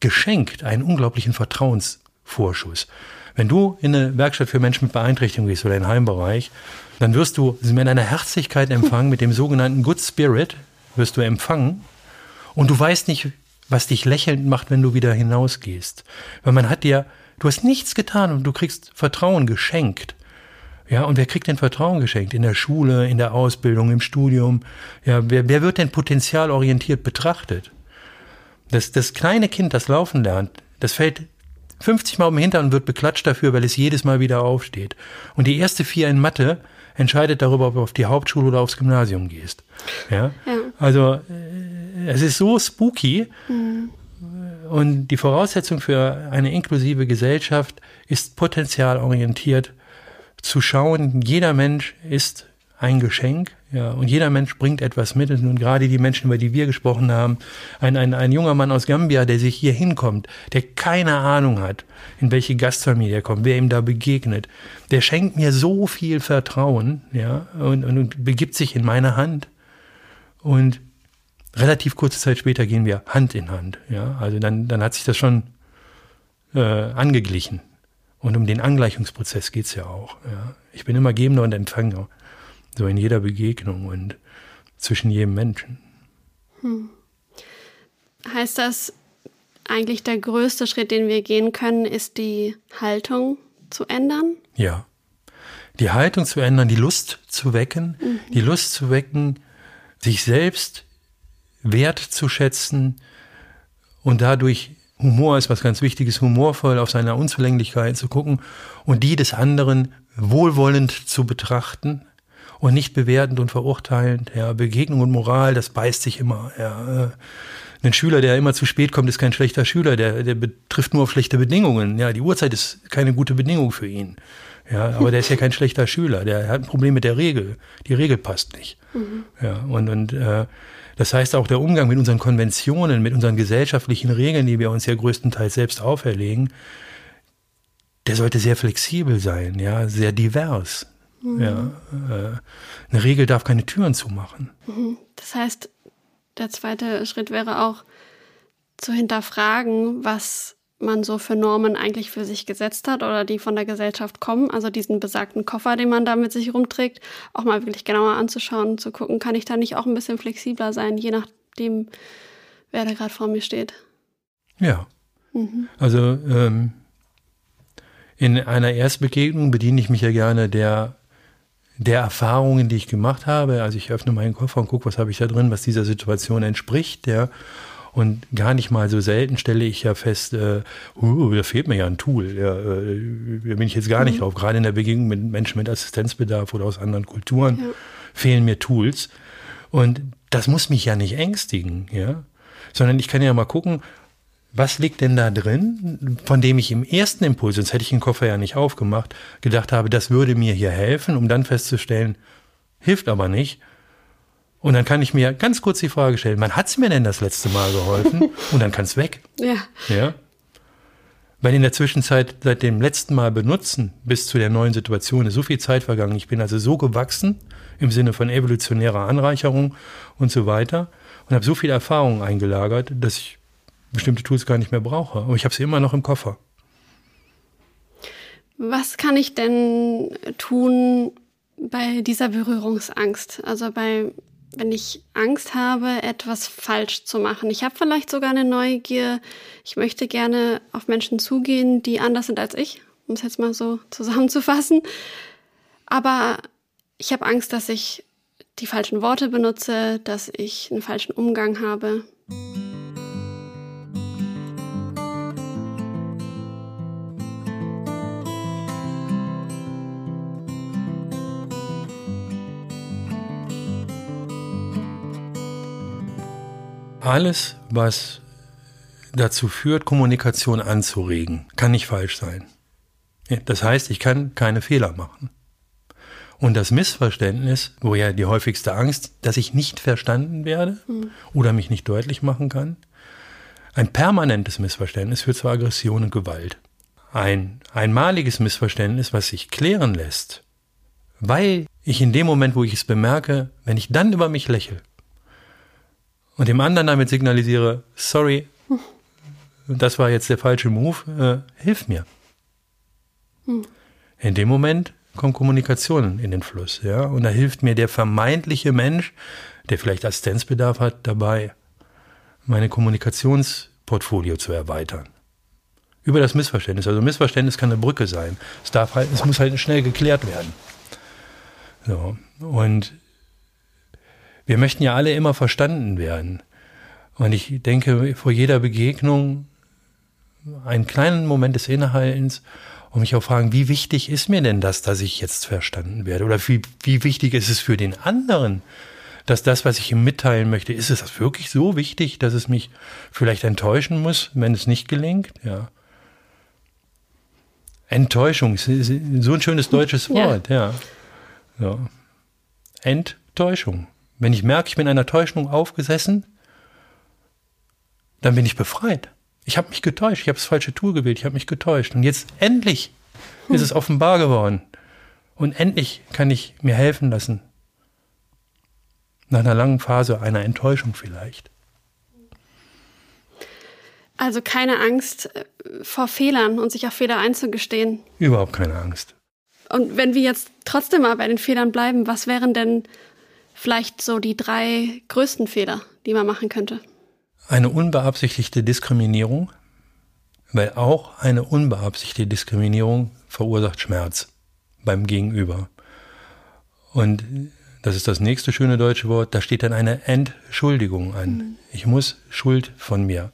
Geschenk, einen unglaublichen Vertrauensvorschuss. Wenn du in eine Werkstatt für Menschen mit Beeinträchtigung gehst oder in einen Heimbereich dann wirst du sie mit einer Herzlichkeit empfangen, mit dem sogenannten Good Spirit wirst du empfangen und du weißt nicht, was dich lächelnd macht, wenn du wieder hinausgehst. Weil man hat dir, du hast nichts getan und du kriegst Vertrauen geschenkt. Ja, und wer kriegt denn Vertrauen geschenkt? In der Schule, in der Ausbildung, im Studium? Ja, wer, wer wird denn potenzialorientiert betrachtet? Das, das kleine Kind, das laufen lernt, das fällt 50 Mal um den Hintern und wird beklatscht dafür, weil es jedes Mal wieder aufsteht. Und die erste vier in Mathe entscheidet darüber, ob du auf die Hauptschule oder aufs Gymnasium gehst. Ja? ja. Also äh, es ist so spooky. Mhm. Und die Voraussetzung für eine inklusive Gesellschaft ist potenzialorientiert zu schauen, jeder Mensch ist ein Geschenk, ja, und jeder Mensch bringt etwas mit. Und gerade die Menschen, über die wir gesprochen haben, ein, ein, ein junger Mann aus Gambia, der sich hier hinkommt, der keine Ahnung hat, in welche Gastfamilie er kommt, wer ihm da begegnet, der schenkt mir so viel Vertrauen, ja, und, und, und begibt sich in meine Hand. Und relativ kurze Zeit später gehen wir Hand in Hand, ja. Also dann, dann hat sich das schon äh, angeglichen. Und um den Angleichungsprozess geht's ja auch. Ja. Ich bin immer Gebender und Empfänger, so in jeder Begegnung und zwischen jedem Menschen. Hm. Heißt das, eigentlich der größte Schritt, den wir gehen können, ist die Haltung zu ändern? Ja. Die Haltung zu ändern, die Lust zu wecken, mhm. die Lust zu wecken, sich selbst wertzuschätzen und dadurch Humor ist was ganz Wichtiges, humorvoll auf seine Unzulänglichkeit zu gucken und die des anderen wohlwollend zu betrachten und nicht bewertend und verurteilend. Ja, Begegnung und Moral, das beißt sich immer. Ja, äh, ein Schüler, der immer zu spät kommt, ist kein schlechter Schüler, der, der betrifft nur auf schlechte Bedingungen. Ja, die Uhrzeit ist keine gute Bedingung für ihn. Ja, aber der ist ja kein schlechter Schüler. Der hat ein Problem mit der Regel. Die Regel passt nicht. Mhm. Ja, und, und äh, das heißt auch der Umgang mit unseren Konventionen, mit unseren gesellschaftlichen Regeln, die wir uns ja größtenteils selbst auferlegen, der sollte sehr flexibel sein, ja, sehr divers. Mhm. Ja, äh, eine Regel darf keine Türen zumachen. Mhm. Das heißt, der zweite Schritt wäre auch zu hinterfragen, was man so für Normen eigentlich für sich gesetzt hat oder die von der Gesellschaft kommen. Also diesen besagten Koffer, den man da mit sich rumträgt, auch mal wirklich genauer anzuschauen, zu gucken, kann ich da nicht auch ein bisschen flexibler sein, je nachdem, wer da gerade vor mir steht. Ja. Mhm. Also ähm, in einer Erstbegegnung bediene ich mich ja gerne der der Erfahrungen, die ich gemacht habe. Also ich öffne meinen Koffer und gucke, was habe ich da drin, was dieser Situation entspricht. Ja. Und gar nicht mal so selten stelle ich ja fest, äh, uh, da fehlt mir ja ein Tool. Ja, äh, da bin ich jetzt gar nicht mhm. drauf. Gerade in der Begegnung mit Menschen mit Assistenzbedarf oder aus anderen Kulturen ja. fehlen mir Tools. Und das muss mich ja nicht ängstigen, ja. Sondern ich kann ja mal gucken, was liegt denn da drin, von dem ich im ersten Impuls, sonst hätte ich den Koffer ja nicht aufgemacht, gedacht habe, das würde mir hier helfen, um dann festzustellen, hilft aber nicht. Und dann kann ich mir ganz kurz die Frage stellen, wann hat's mir denn das letzte Mal geholfen? (laughs) Und dann kann es weg. Ja. Ja. Weil in der Zwischenzeit seit dem letzten Mal benutzen bis zu der neuen Situation ist so viel Zeit vergangen. Ich bin also so gewachsen im Sinne von evolutionärer Anreicherung und so weiter und habe so viel Erfahrung eingelagert, dass ich bestimmte Tools gar nicht mehr brauche. Aber ich habe sie immer noch im Koffer. Was kann ich denn tun bei dieser Berührungsangst? Also bei wenn ich Angst habe, etwas falsch zu machen. Ich habe vielleicht sogar eine Neugier. Ich möchte gerne auf Menschen zugehen, die anders sind als ich, um es jetzt mal so (laughs) zusammenzufassen. Aber ich habe Angst, dass ich die falschen Worte benutze, dass ich einen falschen Umgang habe. Alles, was dazu führt, Kommunikation anzuregen, kann nicht falsch sein. Das heißt, ich kann keine Fehler machen. Und das Missverständnis, wo ja die häufigste Angst, dass ich nicht verstanden werde mhm. oder mich nicht deutlich machen kann, ein permanentes Missverständnis führt zu Aggression und Gewalt. Ein einmaliges Missverständnis, was sich klären lässt, weil ich in dem Moment, wo ich es bemerke, wenn ich dann über mich lächle, und dem anderen damit signalisiere, sorry, das war jetzt der falsche Move, äh, hilf mir. Hm. In dem Moment kommt Kommunikation in den Fluss, ja, und da hilft mir der vermeintliche Mensch, der vielleicht Assistenzbedarf hat, dabei, meine Kommunikationsportfolio zu erweitern. Über das Missverständnis. Also Missverständnis kann eine Brücke sein. Es darf halt, es muss halt schnell geklärt werden. So. Und wir möchten ja alle immer verstanden werden. Und ich denke, vor jeder Begegnung einen kleinen Moment des Innehaltens und mich auch fragen, wie wichtig ist mir denn das, dass ich jetzt verstanden werde? Oder wie, wie wichtig ist es für den anderen, dass das, was ich ihm mitteilen möchte, ist es das wirklich so wichtig, dass es mich vielleicht enttäuschen muss, wenn es nicht gelingt? Ja. Enttäuschung ist so ein schönes deutsches Wort, ja. ja. ja. Enttäuschung. Wenn ich merke, ich bin einer Täuschung aufgesessen, dann bin ich befreit. Ich habe mich getäuscht, ich habe das falsche Tool gewählt, ich habe mich getäuscht. Und jetzt endlich hm. ist es offenbar geworden. Und endlich kann ich mir helfen lassen. Nach einer langen Phase einer Enttäuschung vielleicht. Also keine Angst äh, vor Fehlern und sich auf Fehler einzugestehen. Überhaupt keine Angst. Und wenn wir jetzt trotzdem mal bei den Fehlern bleiben, was wären denn vielleicht so die drei größten Fehler, die man machen könnte? Eine unbeabsichtigte Diskriminierung, weil auch eine unbeabsichtigte Diskriminierung verursacht Schmerz beim Gegenüber. Und das ist das nächste schöne deutsche Wort, da steht dann eine Entschuldigung an. Mhm. Ich muss Schuld von mir.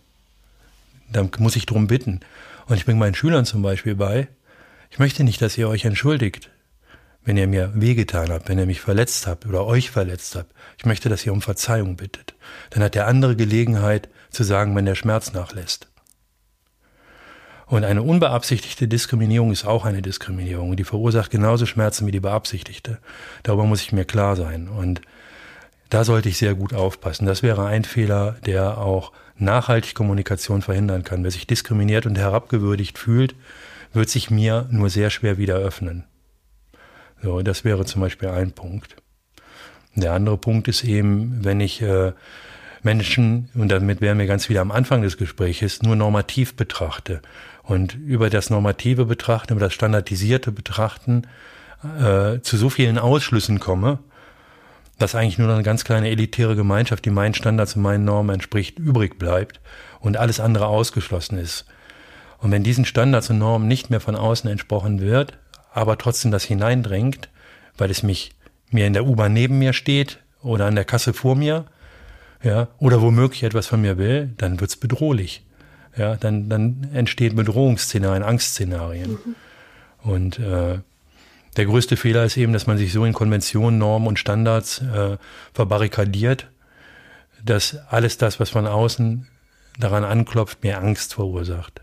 Da muss ich drum bitten. Und ich bringe meinen Schülern zum Beispiel bei, ich möchte nicht, dass ihr euch entschuldigt, wenn ihr mir wehgetan habt, wenn ihr mich verletzt habt oder euch verletzt habt. Ich möchte, dass ihr um Verzeihung bittet. Dann hat der andere Gelegenheit zu sagen, wenn der Schmerz nachlässt. Und eine unbeabsichtigte Diskriminierung ist auch eine Diskriminierung. Die verursacht genauso Schmerzen wie die beabsichtigte. Darüber muss ich mir klar sein. Und da sollte ich sehr gut aufpassen. Das wäre ein Fehler, der auch nachhaltig Kommunikation verhindern kann. Wer sich diskriminiert und herabgewürdigt fühlt, wird sich mir nur sehr schwer wieder öffnen. So, das wäre zum Beispiel ein Punkt. Der andere Punkt ist eben, wenn ich äh, Menschen, und damit wären wir ganz wieder am Anfang des Gespräches, nur normativ betrachte und über das normative Betrachten, über das standardisierte Betrachten äh, zu so vielen Ausschlüssen komme, dass eigentlich nur eine ganz kleine elitäre Gemeinschaft, die meinen Standards und meinen Normen entspricht, übrig bleibt und alles andere ausgeschlossen ist. Und wenn diesen Standards und Normen nicht mehr von außen entsprochen wird, aber trotzdem das hineindrängt, weil es mich mir in der U-Bahn neben mir steht oder an der Kasse vor mir, ja, oder womöglich etwas von mir will, dann wird's bedrohlich. Ja, dann, dann entstehen Bedrohungsszenarien, Angstszenarien. Mhm. Und äh, der größte Fehler ist eben, dass man sich so in Konventionen, Normen und Standards äh, verbarrikadiert, dass alles das, was von außen daran anklopft, mehr Angst verursacht.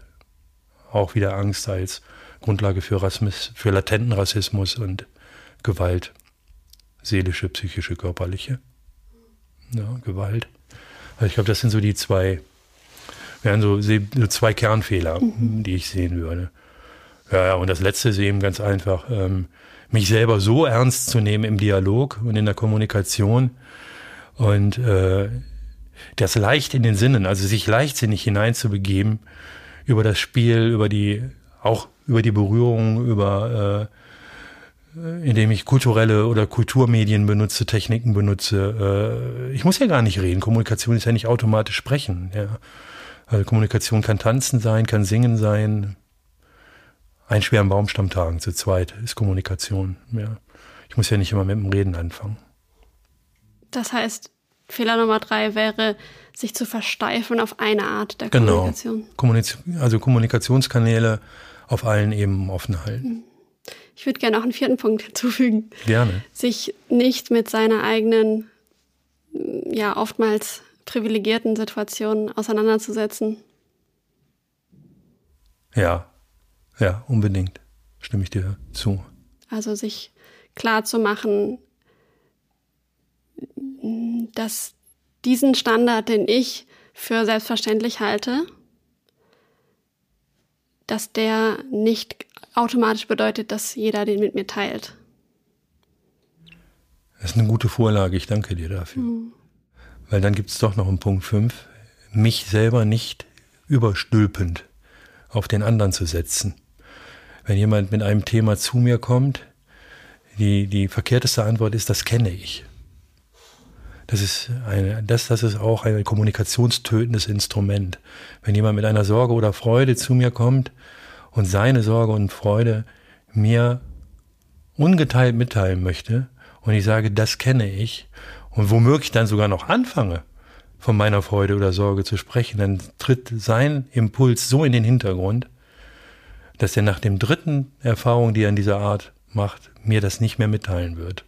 Auch wieder Angst als Grundlage für Rassismus, für latenten Rassismus und Gewalt. Seelische, psychische, körperliche. Ja, Gewalt. Also ich glaube, das sind so die zwei, wären so, so zwei Kernfehler, mhm. die ich sehen würde. Ja, ja, und das letzte ist eben ganz einfach, ähm, mich selber so ernst zu nehmen im Dialog und in der Kommunikation und äh, das leicht in den Sinnen, also sich leichtsinnig hineinzubegeben über das Spiel, über die auch über die Berührung, über äh, indem ich kulturelle oder Kulturmedien benutze, Techniken benutze. Äh, ich muss ja gar nicht reden. Kommunikation ist ja nicht automatisch sprechen. Ja. Also Kommunikation kann tanzen sein, kann singen sein. Ein schweren Baumstamm tagen zu zweit ist Kommunikation. Ja. Ich muss ja nicht immer mit dem Reden anfangen. Das heißt, Fehler Nummer drei wäre, sich zu versteifen auf eine Art der genau. Kommunikation. also Kommunikationskanäle auf allen Ebenen offen halten. Hm. Ich würde gerne noch einen vierten Punkt hinzufügen. Gerne. Sich nicht mit seiner eigenen, ja, oftmals privilegierten Situation auseinanderzusetzen. Ja, ja, unbedingt. Stimme ich dir zu. Also sich klar zu machen, dass diesen Standard, den ich für selbstverständlich halte, dass der nicht automatisch bedeutet, dass jeder den mit mir teilt. Das ist eine gute Vorlage, ich danke dir dafür. Mhm. Weil dann gibt es doch noch einen Punkt 5, mich selber nicht überstülpend auf den anderen zu setzen. Wenn jemand mit einem Thema zu mir kommt, die, die verkehrteste Antwort ist, das kenne ich. Das ist, eine, das, das ist auch ein kommunikationstötendes Instrument. Wenn jemand mit einer Sorge oder Freude zu mir kommt und seine Sorge und Freude mir ungeteilt mitteilen möchte und ich sage, das kenne ich und womöglich dann sogar noch anfange, von meiner Freude oder Sorge zu sprechen, dann tritt sein Impuls so in den Hintergrund, dass er nach dem dritten Erfahrung, die er in dieser Art macht, mir das nicht mehr mitteilen wird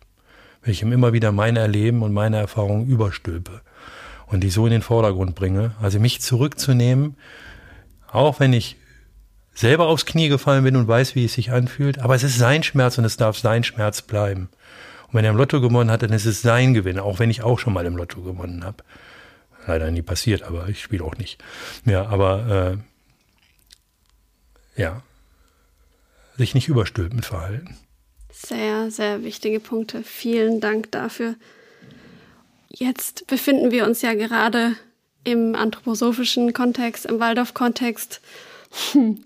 wenn ich ihm immer wieder mein Erleben und meine Erfahrungen überstülpe und die so in den Vordergrund bringe. Also mich zurückzunehmen, auch wenn ich selber aufs Knie gefallen bin und weiß, wie es sich anfühlt, aber es ist sein Schmerz und es darf sein Schmerz bleiben. Und wenn er im Lotto gewonnen hat, dann ist es sein Gewinn, auch wenn ich auch schon mal im Lotto gewonnen habe. Leider nie passiert, aber ich spiele auch nicht. Ja, aber äh, ja, sich nicht überstülpen verhalten. Sehr, sehr wichtige Punkte. Vielen Dank dafür. Jetzt befinden wir uns ja gerade im anthroposophischen Kontext, im Waldorf-Kontext. Hm.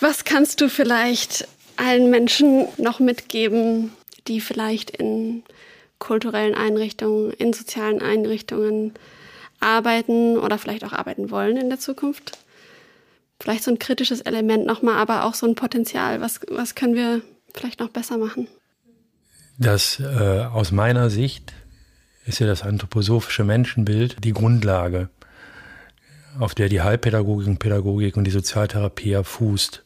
Was kannst du vielleicht allen Menschen noch mitgeben, die vielleicht in kulturellen Einrichtungen, in sozialen Einrichtungen arbeiten oder vielleicht auch arbeiten wollen in der Zukunft? Vielleicht so ein kritisches Element nochmal, aber auch so ein Potenzial. Was, was können wir vielleicht noch besser machen? Das äh, aus meiner Sicht ist ja das anthroposophische Menschenbild die Grundlage, auf der die Heilpädagogik und Pädagogik und die Sozialtherapie ja fußt.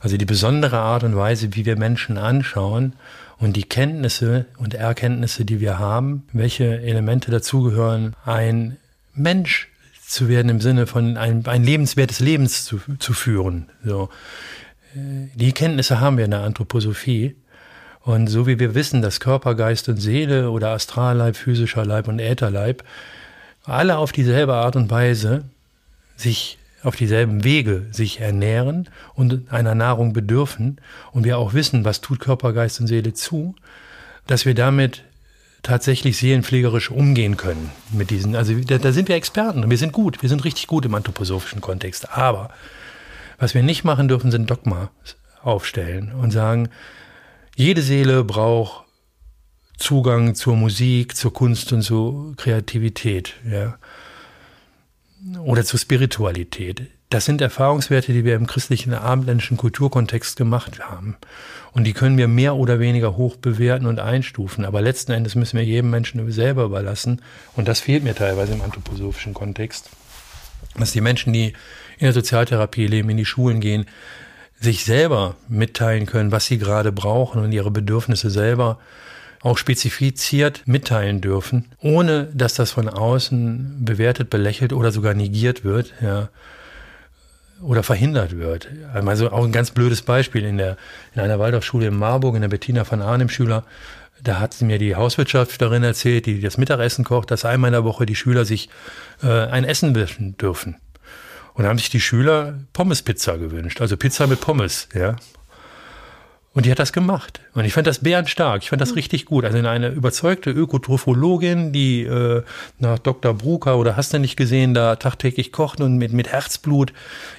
Also die besondere Art und Weise, wie wir Menschen anschauen und die Kenntnisse und Erkenntnisse, die wir haben, welche Elemente dazugehören, ein Mensch zu werden im Sinne von ein, ein lebenswertes Lebens zu, zu führen. So. Die Kenntnisse haben wir in der Anthroposophie. Und so wie wir wissen, dass Körper, Geist und Seele oder Astralleib, physischer Leib und Ätherleib alle auf dieselbe Art und Weise sich auf dieselben Wege sich ernähren und einer Nahrung bedürfen und wir auch wissen, was tut Körper, Geist und Seele zu, dass wir damit tatsächlich seelenpflegerisch umgehen können mit diesen. Also da, da sind wir Experten und wir sind gut, wir sind richtig gut im anthroposophischen Kontext. Aber was wir nicht machen dürfen, sind Dogma aufstellen und sagen, jede Seele braucht Zugang zur Musik, zur Kunst und zur Kreativität, ja. Oder zur Spiritualität. Das sind Erfahrungswerte, die wir im christlichen abendländischen Kulturkontext gemacht haben. Und die können wir mehr oder weniger hoch bewerten und einstufen. Aber letzten Endes müssen wir jedem Menschen selber überlassen. Und das fehlt mir teilweise im anthroposophischen Kontext. Dass die Menschen, die in der Sozialtherapie leben, in die Schulen gehen, sich selber mitteilen können, was sie gerade brauchen und ihre Bedürfnisse selber auch spezifiziert mitteilen dürfen, ohne dass das von außen bewertet, belächelt oder sogar negiert wird, ja, oder verhindert wird. Also auch ein ganz blödes Beispiel in der, in einer Waldorfschule in Marburg, in der Bettina von Arnim Schüler, da hat mir die Hauswirtschafterin erzählt, die das Mittagessen kocht, dass einmal in der Woche die Schüler sich äh, ein Essen wischen dürfen. Und da haben sich die Schüler Pommespizza gewünscht, also Pizza mit Pommes, ja. Und die hat das gemacht. Und ich fand das bärenstark. Ich fand das mhm. richtig gut. Also eine überzeugte Ökotrophologin, die äh, nach Dr. Brucker oder hast du nicht gesehen, da tagtäglich kocht und mit, mit Herzblut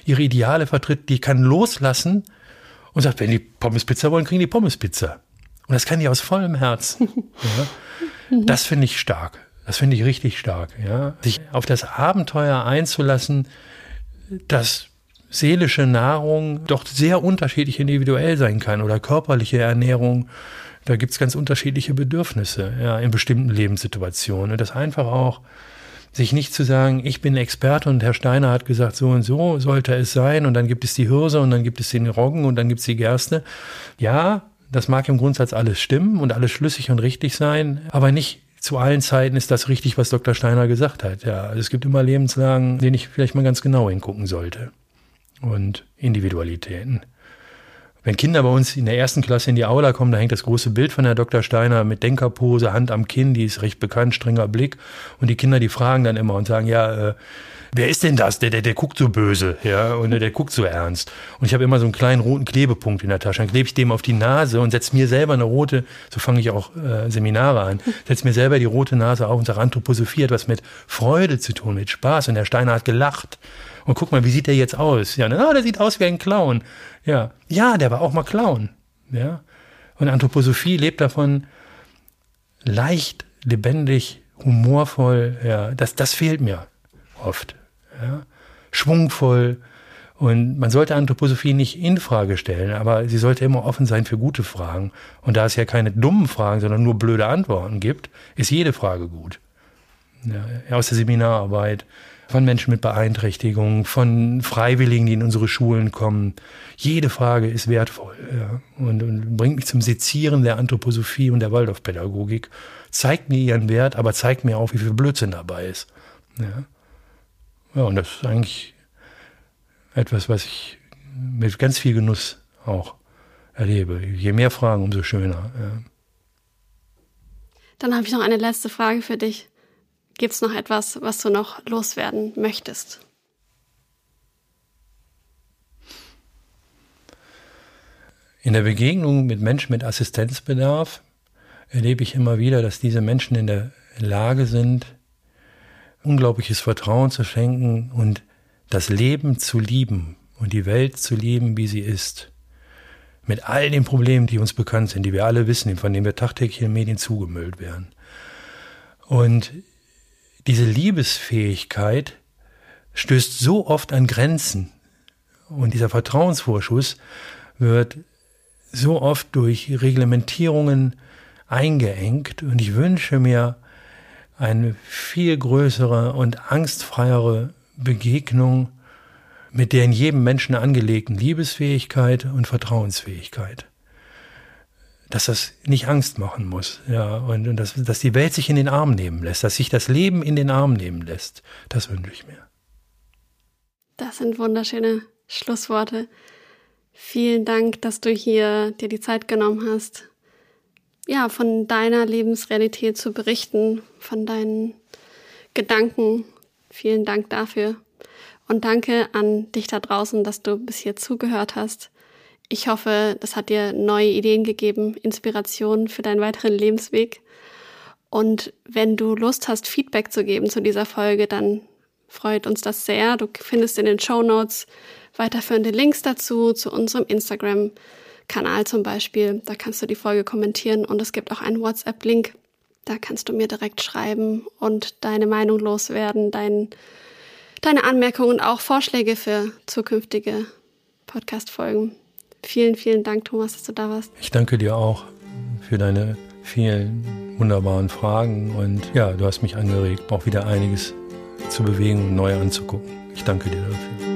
ihre Ideale vertritt, die kann loslassen und sagt, wenn die Pommespizza wollen, kriegen die Pommespizza. Und das kann die aus vollem Herzen. (laughs) ja. Das finde ich stark. Das finde ich richtig stark. Ja. Sich auf das Abenteuer einzulassen, dass seelische Nahrung doch sehr unterschiedlich individuell sein kann oder körperliche Ernährung. Da gibt's ganz unterschiedliche Bedürfnisse ja, in bestimmten Lebenssituationen. Und das einfach auch, sich nicht zu sagen, ich bin Experte und Herr Steiner hat gesagt, so und so sollte es sein und dann gibt es die Hirse und dann gibt es den Roggen und dann gibt es die Gerste. Ja, das mag im Grundsatz alles stimmen und alles schlüssig und richtig sein, aber nicht zu allen Zeiten ist das richtig, was Dr. Steiner gesagt hat. Ja, also es gibt immer Lebenslagen, denen ich vielleicht mal ganz genau hingucken sollte. Und Individualitäten. Wenn Kinder bei uns in der ersten Klasse in die Aula kommen, da hängt das große Bild von Herr Dr. Steiner mit Denkerpose, Hand am Kinn, die ist recht bekannt, strenger Blick. Und die Kinder, die fragen dann immer und sagen, ja, äh, wer ist denn das? Der, der, der guckt so böse, ja, und der, der guckt so ernst. Und ich habe immer so einen kleinen roten Klebepunkt in der Tasche. Dann klebe ich dem auf die Nase und setze mir selber eine rote, so fange ich auch äh, Seminare an, setze mir selber die rote Nase auf und sage, Anthroposophie hat was mit Freude zu tun, mit Spaß. Und der Steiner hat gelacht. Und guck mal, wie sieht der jetzt aus? Ja, na, der sieht aus wie ein Clown. Ja, ja, der war auch mal Clown. Ja. Und Anthroposophie lebt davon, leicht, lebendig, humorvoll. Ja, das, das fehlt mir oft ja, schwungvoll. Und man sollte Anthroposophie nicht in Frage stellen, aber sie sollte immer offen sein für gute Fragen. Und da es ja keine dummen Fragen, sondern nur blöde Antworten gibt, ist jede Frage gut. Ja, aus der Seminararbeit, von Menschen mit Beeinträchtigungen, von Freiwilligen, die in unsere Schulen kommen. Jede Frage ist wertvoll ja, und, und bringt mich zum Sezieren der Anthroposophie und der Waldorfpädagogik. Zeigt mir ihren Wert, aber zeigt mir auch, wie viel Blödsinn dabei ist. Ja. Ja, und das ist eigentlich etwas, was ich mit ganz viel Genuss auch erlebe. Je mehr Fragen, umso schöner. Ja. Dann habe ich noch eine letzte Frage für dich. Gibt es noch etwas, was du noch loswerden möchtest? In der Begegnung mit Menschen mit Assistenzbedarf erlebe ich immer wieder, dass diese Menschen in der Lage sind, unglaubliches Vertrauen zu schenken und das Leben zu lieben und die Welt zu lieben, wie sie ist. Mit all den Problemen, die uns bekannt sind, die wir alle wissen, von denen wir tagtäglich in Medien zugemüllt werden. Und diese Liebesfähigkeit stößt so oft an Grenzen. Und dieser Vertrauensvorschuss wird so oft durch Reglementierungen eingeengt. Und ich wünsche mir eine viel größere und angstfreiere Begegnung mit der in jedem Menschen angelegten Liebesfähigkeit und Vertrauensfähigkeit. Dass das nicht Angst machen muss, ja, und, und dass, dass die Welt sich in den Arm nehmen lässt, dass sich das Leben in den Arm nehmen lässt, das wünsche ich mir. Das sind wunderschöne Schlussworte. Vielen Dank, dass du hier dir die Zeit genommen hast, ja, von deiner Lebensrealität zu berichten, von deinen Gedanken. Vielen Dank dafür. Und danke an dich da draußen, dass du bis hier zugehört hast. Ich hoffe, das hat dir neue Ideen gegeben, Inspiration für deinen weiteren Lebensweg. Und wenn du Lust hast, Feedback zu geben zu dieser Folge, dann freut uns das sehr. Du findest in den Show Notes weiterführende Links dazu, zu unserem Instagram-Kanal zum Beispiel. Da kannst du die Folge kommentieren und es gibt auch einen WhatsApp-Link. Da kannst du mir direkt schreiben und deine Meinung loswerden, dein deine Anmerkungen und auch Vorschläge für zukünftige Podcast-Folgen. Vielen, vielen Dank, Thomas, dass du da warst. Ich danke dir auch für deine vielen wunderbaren Fragen und ja, du hast mich angeregt, auch wieder einiges zu bewegen und neu anzugucken. Ich danke dir dafür.